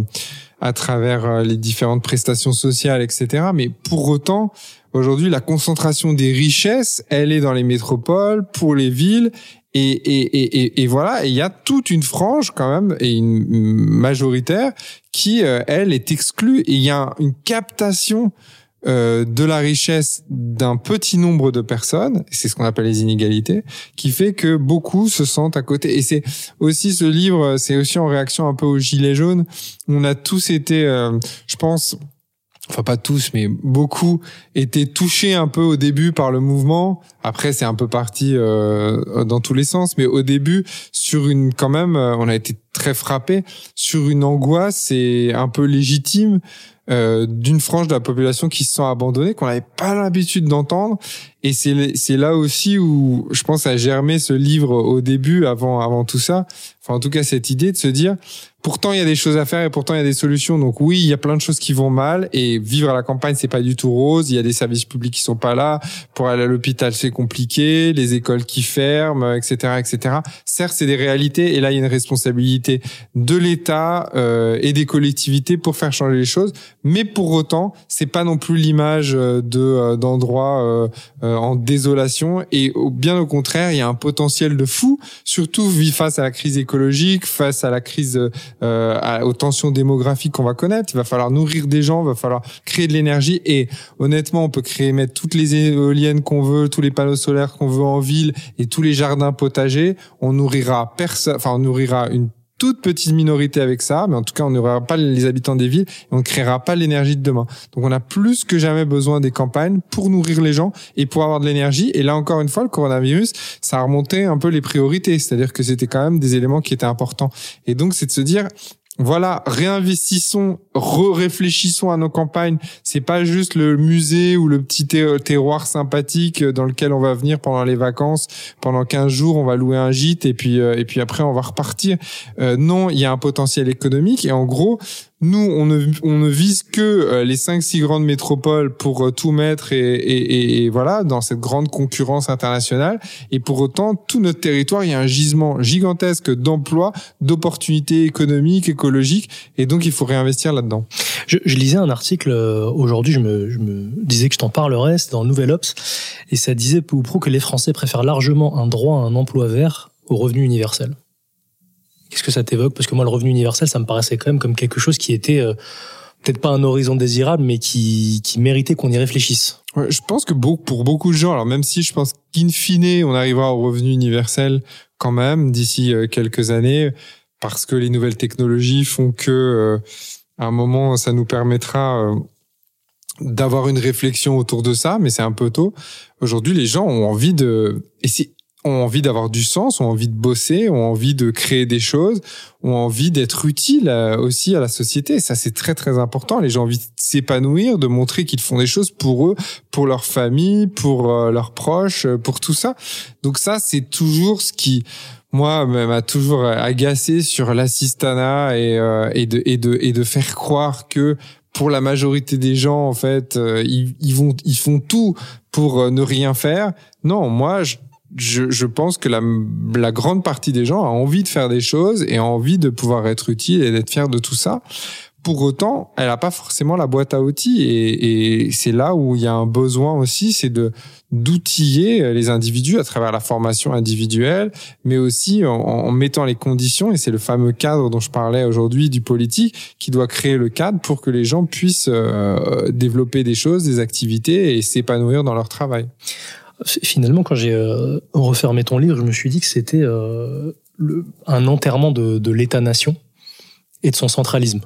à travers euh, les différentes prestations sociales, etc. Mais pour autant, Aujourd'hui, la concentration des richesses, elle est dans les métropoles, pour les villes, et, et, et, et voilà, il y a toute une frange quand même, et une majoritaire, qui, euh, elle, est exclue, et il y a une captation euh, de la richesse d'un petit nombre de personnes, c'est ce qu'on appelle les inégalités, qui fait que beaucoup se sentent à côté. Et c'est aussi ce livre, c'est aussi en réaction un peu aux gilets jaunes. On a tous été, euh, je pense, enfin pas tous, mais beaucoup étaient touchés un peu au début par le mouvement. Après, c'est un peu parti euh, dans tous les sens, mais au début, sur une quand même, euh, on a été très frappé sur une angoisse et un peu légitime euh, d'une frange de la population qui se sent abandonnée, qu'on n'avait pas l'habitude d'entendre. Et c'est c'est là aussi où je pense à germer ce livre au début, avant avant tout ça. Enfin, en tout cas, cette idée de se dire pourtant il y a des choses à faire et pourtant il y a des solutions. Donc oui, il y a plein de choses qui vont mal et vivre à la campagne c'est pas du tout rose. Il y a des services publics qui sont pas là. Pour aller à l'hôpital c'est compliqué, les écoles qui ferment, etc., etc. Certes, c'est des réalités et là il y a une responsabilité de l'État euh, et des collectivités pour faire changer les choses. Mais pour autant, c'est pas non plus l'image euh, de euh, d'endroits en désolation et bien au contraire, il y a un potentiel de fou, surtout face à la crise écologique, face à la crise, euh, aux tensions démographiques qu'on va connaître. Il va falloir nourrir des gens, il va falloir créer de l'énergie. Et honnêtement, on peut créer, mettre toutes les éoliennes qu'on veut, tous les panneaux solaires qu'on veut en ville et tous les jardins potagers. On nourrira personne, enfin, on nourrira une toute petite minorité avec ça, mais en tout cas, on n'aura pas les habitants des villes et on ne créera pas l'énergie de demain. Donc, on a plus que jamais besoin des campagnes pour nourrir les gens et pour avoir de l'énergie. Et là, encore une fois, le coronavirus, ça a remonté un peu les priorités. C'est-à-dire que c'était quand même des éléments qui étaient importants. Et donc, c'est de se dire, voilà, réinvestissons, réfléchissons à nos campagnes. C'est pas juste le musée ou le petit terroir sympathique dans lequel on va venir pendant les vacances. Pendant 15 jours, on va louer un gîte et puis euh, et puis après on va repartir. Euh, non, il y a un potentiel économique et en gros, nous, on ne, on ne vise que euh, les cinq, six grandes métropoles pour euh, tout mettre et, et, et, voilà dans cette grande concurrence internationale. Et pour autant, tout notre territoire, il y a un gisement gigantesque d'emplois, d'opportunités économiques, écologiques, et donc il faut réinvestir là-dedans. Je, je, lisais un article euh, aujourd'hui, je me, je me disais que je t'en parlerais, c'était dans Nouvel Ops, et ça disait peu ou prou que les Français préfèrent largement un droit à un emploi vert au revenu universel. Qu'est-ce que ça t'évoque? Parce que moi, le revenu universel, ça me paraissait quand même comme quelque chose qui était euh, peut-être pas un horizon désirable, mais qui, qui méritait qu'on y réfléchisse. Ouais, je pense que pour beaucoup de gens, alors même si je pense qu'in fine, on arrivera au revenu universel quand même d'ici euh, quelques années, parce que les nouvelles technologies font que euh, à un moment, ça nous permettra d'avoir une réflexion autour de ça, mais c'est un peu tôt. Aujourd'hui, les gens ont envie de, et c'est ont envie d'avoir du sens, ont envie de bosser, ont envie de créer des choses, ont envie d'être utiles euh, aussi à la société. Ça, c'est très très important. Les gens ont envie de s'épanouir, de montrer qu'ils font des choses pour eux, pour leur famille, pour euh, leurs proches, euh, pour tout ça. Donc ça, c'est toujours ce qui moi m'a toujours agacé sur l'assistanat et, et de et de et de faire croire que pour la majorité des gens en fait ils vont ils font tout pour ne rien faire non moi je je, je, pense que la, la, grande partie des gens a envie de faire des choses et a envie de pouvoir être utile et d'être fier de tout ça. Pour autant, elle n'a pas forcément la boîte à outils et, et c'est là où il y a un besoin aussi, c'est de d'outiller les individus à travers la formation individuelle, mais aussi en, en mettant les conditions, et c'est le fameux cadre dont je parlais aujourd'hui du politique, qui doit créer le cadre pour que les gens puissent euh, développer des choses, des activités et s'épanouir dans leur travail finalement, quand j'ai euh, refermé ton livre, je me suis dit que c'était euh, un enterrement de, de l'État-nation et de son centralisme.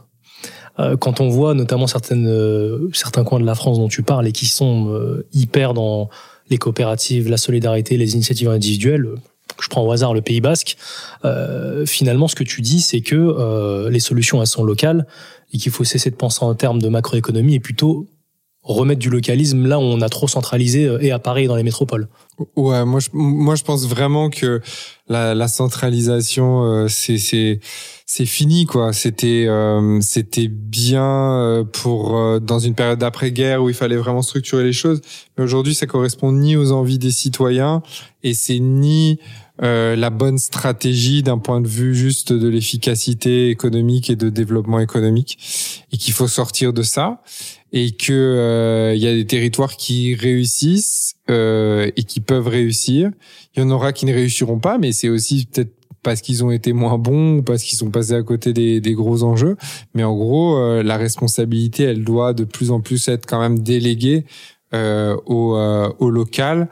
Euh, quand on voit notamment certaines, euh, certains coins de la France dont tu parles et qui sont euh, hyper dans les coopératives, la solidarité, les initiatives individuelles, je prends au hasard le Pays Basque, finalement, ce que tu dis, c'est que les solutions, elles sont locales et qu'il faut cesser de penser en termes de macroéconomie et plutôt remettre du localisme là où on a trop centralisé euh, et à Paris dans les métropoles. Ouais, moi je, moi je pense vraiment que la, la centralisation euh, c'est c'est fini quoi. C'était euh, c'était bien pour dans une période d'après-guerre où il fallait vraiment structurer les choses, mais aujourd'hui ça correspond ni aux envies des citoyens et c'est ni euh, la bonne stratégie d'un point de vue juste de l'efficacité économique et de développement économique et qu'il faut sortir de ça et que euh, il y a des territoires qui réussissent euh, et qui peuvent réussir. Il y en aura qui ne réussiront pas, mais c'est aussi peut-être parce qu'ils ont été moins bons ou parce qu'ils sont passés à côté des, des gros enjeux. Mais en gros, euh, la responsabilité, elle doit de plus en plus être quand même déléguée euh, au, euh, au, local,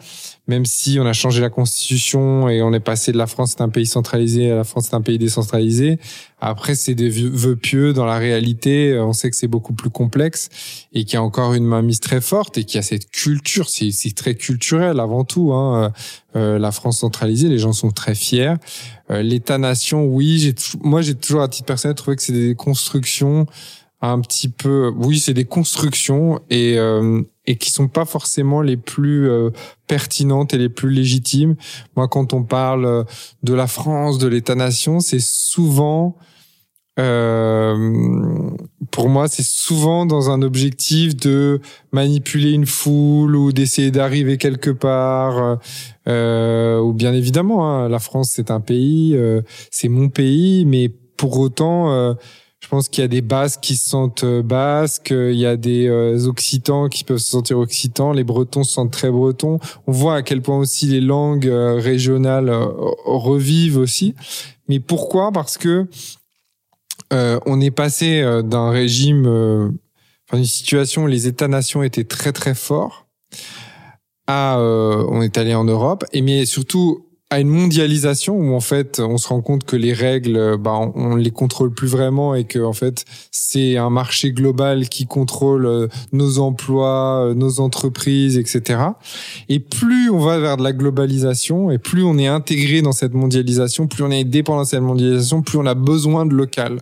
même si on a changé la constitution et on est passé de la France c'est un pays centralisé à la France c'est un pays décentralisé. Après c'est des vœux pieux dans la réalité, on sait que c'est beaucoup plus complexe et qu'il y a encore une mainmise très forte et qu'il y a cette culture, c'est très culturel avant tout. Hein. Euh, la France centralisée, les gens sont très fiers. Euh, L'État-nation, oui, moi j'ai toujours à titre personnel trouvé que c'est des constructions un petit peu, oui, c'est des constructions et euh, et qui sont pas forcément les plus euh, pertinentes et les plus légitimes. Moi, quand on parle euh, de la France, de l'État-nation, c'est souvent, euh, pour moi, c'est souvent dans un objectif de manipuler une foule ou d'essayer d'arriver quelque part. Euh, ou bien évidemment, hein, la France, c'est un pays, c'est mon pays, mais pour autant Je pense qu'il y a des Basques qui se sentent euh, basques, il y a des euh, Occitans qui peuvent se sentir occitans, les Bretons se sentent très bretons. On voit à quel point aussi les langues euh, régionales revivent aussi. Mais pourquoi? Parce que on est passé d'un régime, enfin une situation où les États-nations étaient très très forts, à on est allé en Europe, et mais surtout à une mondialisation où en fait on se rend compte que les règles bah on, les contrôle plus vraiment et que en fait c'est un marché global qui contrôle euh, nos emplois, euh, nos entreprises, etc. Et plus on va vers de la globalisation et plus on est intégré dans cette mondialisation, plus on est dépendant de cette mondialisation, plus on a besoin de local.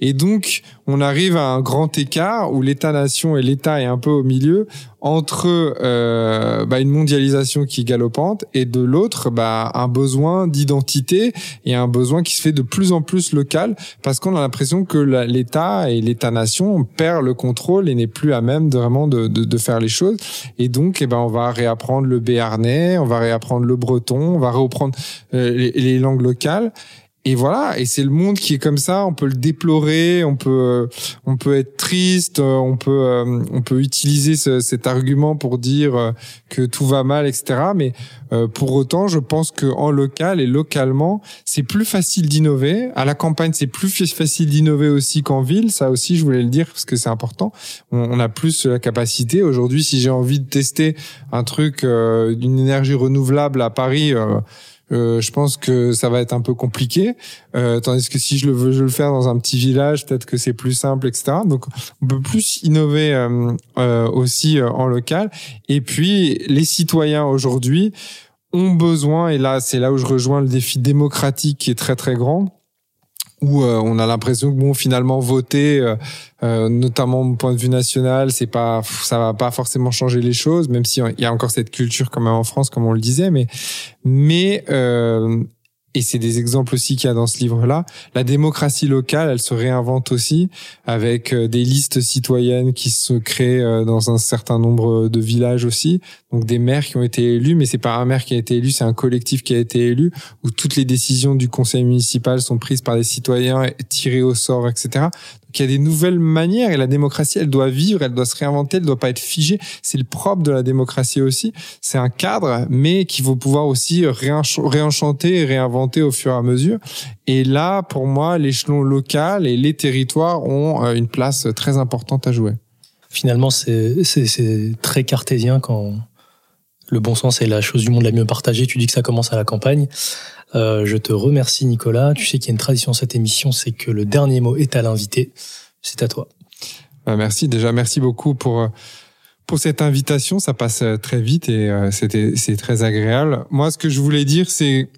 Et donc on arrive à un grand écart où l'État-nation et l'État est un peu au milieu entre euh, bah, une mondialisation qui est galopante et de l'autre bah, un besoin d'identité et un besoin qui se fait de plus en plus local parce qu'on a l'impression que l'État et l'État-nation perd le contrôle et n'est plus à même de, vraiment de, de, de, faire les choses. Et donc eh ben on va réapprendre le béarnais, on va réapprendre le breton, on va reprendre euh, les, les langues locales et voilà, et c'est le monde qui est comme ça. On peut le déplorer, on peut, euh, on peut être triste, euh, on peut, euh, on peut utiliser ce, cet argument pour dire que tout va mal, etc. Mais pour autant, je pense que en local et localement, c'est plus facile d'innover. À la campagne, c'est plus facile d'innover aussi qu'en ville. Ça aussi, je voulais le dire parce que c'est important. On, a plus la capacité. Aujourd'hui, si j'ai envie de tester un truc d'une énergie renouvelable à Paris euh, je pense que ça va être un peu compliqué. Euh, tandis que si je le veux, je le faire dans un petit village, peut-être que c'est plus simple, etc. Donc, on peut plus innover euh, euh aussi euh, en local. Et puis, les citoyens aujourd'hui ont besoin, et là, c'est là où je rejoins le défi démocratique qui est très très grand où euh, on a l'impression que bon finalement voter euh, euh, notamment au point de vue national c'est pas ça va pas forcément changer les choses même si il y a encore cette culture quand même en France comme on le disait mais mais et c'est des exemples aussi qu'il y a dans ce livre-là. La démocratie locale, elle se réinvente aussi avec euh, des listes citoyennes qui se créent euh, dans un certain nombre de villages aussi. Donc des maires qui ont été élus, mais c'est pas un maire qui a été élu, c'est un collectif qui a été élu où toutes les décisions du conseil municipal sont prises par des citoyens tirés au sort, etc qu'il y a des nouvelles manières et la démocratie, elle doit vivre, elle doit se réinventer, elle doit pas être figée. C'est le propre de la démocratie aussi. C'est un cadre, mais qu'il faut pouvoir aussi réenchanter et réinventer au fur et à mesure. Et là, pour moi, l'échelon local et les territoires ont euh, une place très importante à jouer. Finalement, c'est très cartésien quand le bon sens est la chose du monde la mieux partagée. Tu dis que ça commence à la campagne. Euh, je te remercie Nicolas. Tu sais qu'il y a une tradition à cette émission, c'est que le dernier mot est à l'invité. C'est à toi. Euh, merci déjà, merci beaucoup pour euh, pour cette invitation. Ça passe très vite et c'était c'est très agréable. Moi, ce que je voulais dire, c'est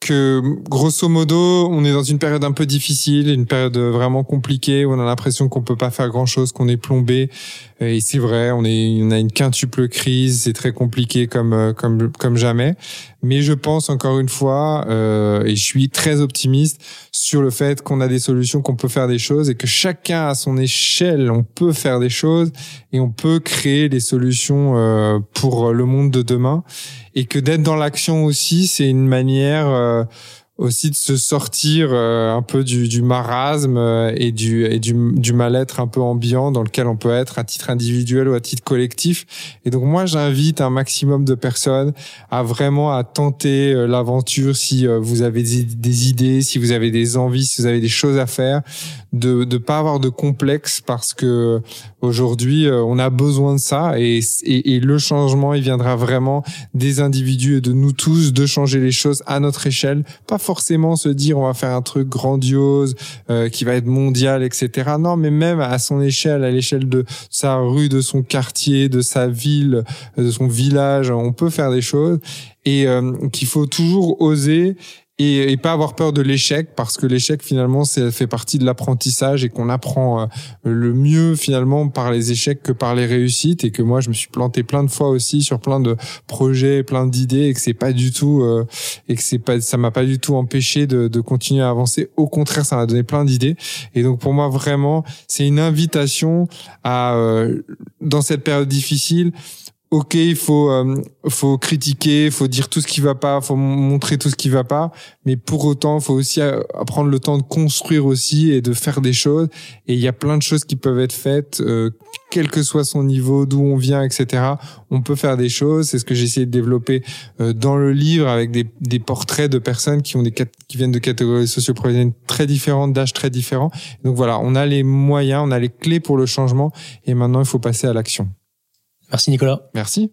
que grosso modo, on est dans une période un peu difficile, une période vraiment compliquée où on a l'impression qu'on peut pas faire grand chose, qu'on est plombé. Et c'est vrai, on est, on a une quintuple crise, c'est très compliqué comme comme comme jamais. Mais je pense encore une fois, euh, et je suis très optimiste sur le fait qu'on a des solutions, qu'on peut faire des choses et que chacun à son échelle, on peut faire des choses et on peut créer des solutions euh, pour le monde de demain. Et que d'être dans l'action aussi, c'est une manière euh, aussi de se sortir euh, un peu du, du marasme euh, et du et du, du mal-être un peu ambiant dans lequel on peut être à titre individuel ou à titre collectif. Et donc moi j'invite un maximum de personnes à vraiment à tenter euh, l'aventure si vous avez des, idées, si vous avez des envies, si vous avez des choses à faire, de de pas avoir de complexe parce que aujourd'hui on a besoin de ça et, et, le changement il viendra vraiment des individus et de nous tous de changer les choses à notre échelle, forcément se dire on va faire un truc grandiose euh, qui va être mondial, etc. Non, mais même à son échelle, à l'échelle de sa rue, de son quartier, de sa ville, de son village, on peut faire des choses et euh, qu'il faut toujours oser et, et, pas avoir peur de l'échec parce que l'échec finalement c'est fait partie de l'apprentissage et qu'on apprend euh, le mieux finalement par les échecs que par les réussites. Et que moi je me suis planté plein de fois aussi sur plein de projets plein d'idées et que c'est pas du tout euh, et que c'est pas ça m'a pas du tout empêché de, de continuer à avancer. Au contraire ça m'a donné plein d'idées. Et donc pour moi vraiment c'est une invitation à euh, dans cette période difficile ok, il faut euh, faut critiquer, faut dire tout ce qui va pas, faut montrer tout ce qui va pas, mais pour autant, faut aussi euh, prendre le temps de construire aussi et de faire des choses. Et il y a plein de choses qui peuvent être faites, euh, quel que soit son niveau, d'où on vient, etc. On peut faire des choses. C'est ce que j'ai essayé de développer dans le livre avec des, des portraits de personnes qui ont des qui viennent de catégories socio-professionnelles très différentes, d'âges très différents. Donc voilà, on a les moyens, on a les clés pour le changement, et maintenant il faut passer à l'action. Merci Nicolas. Merci.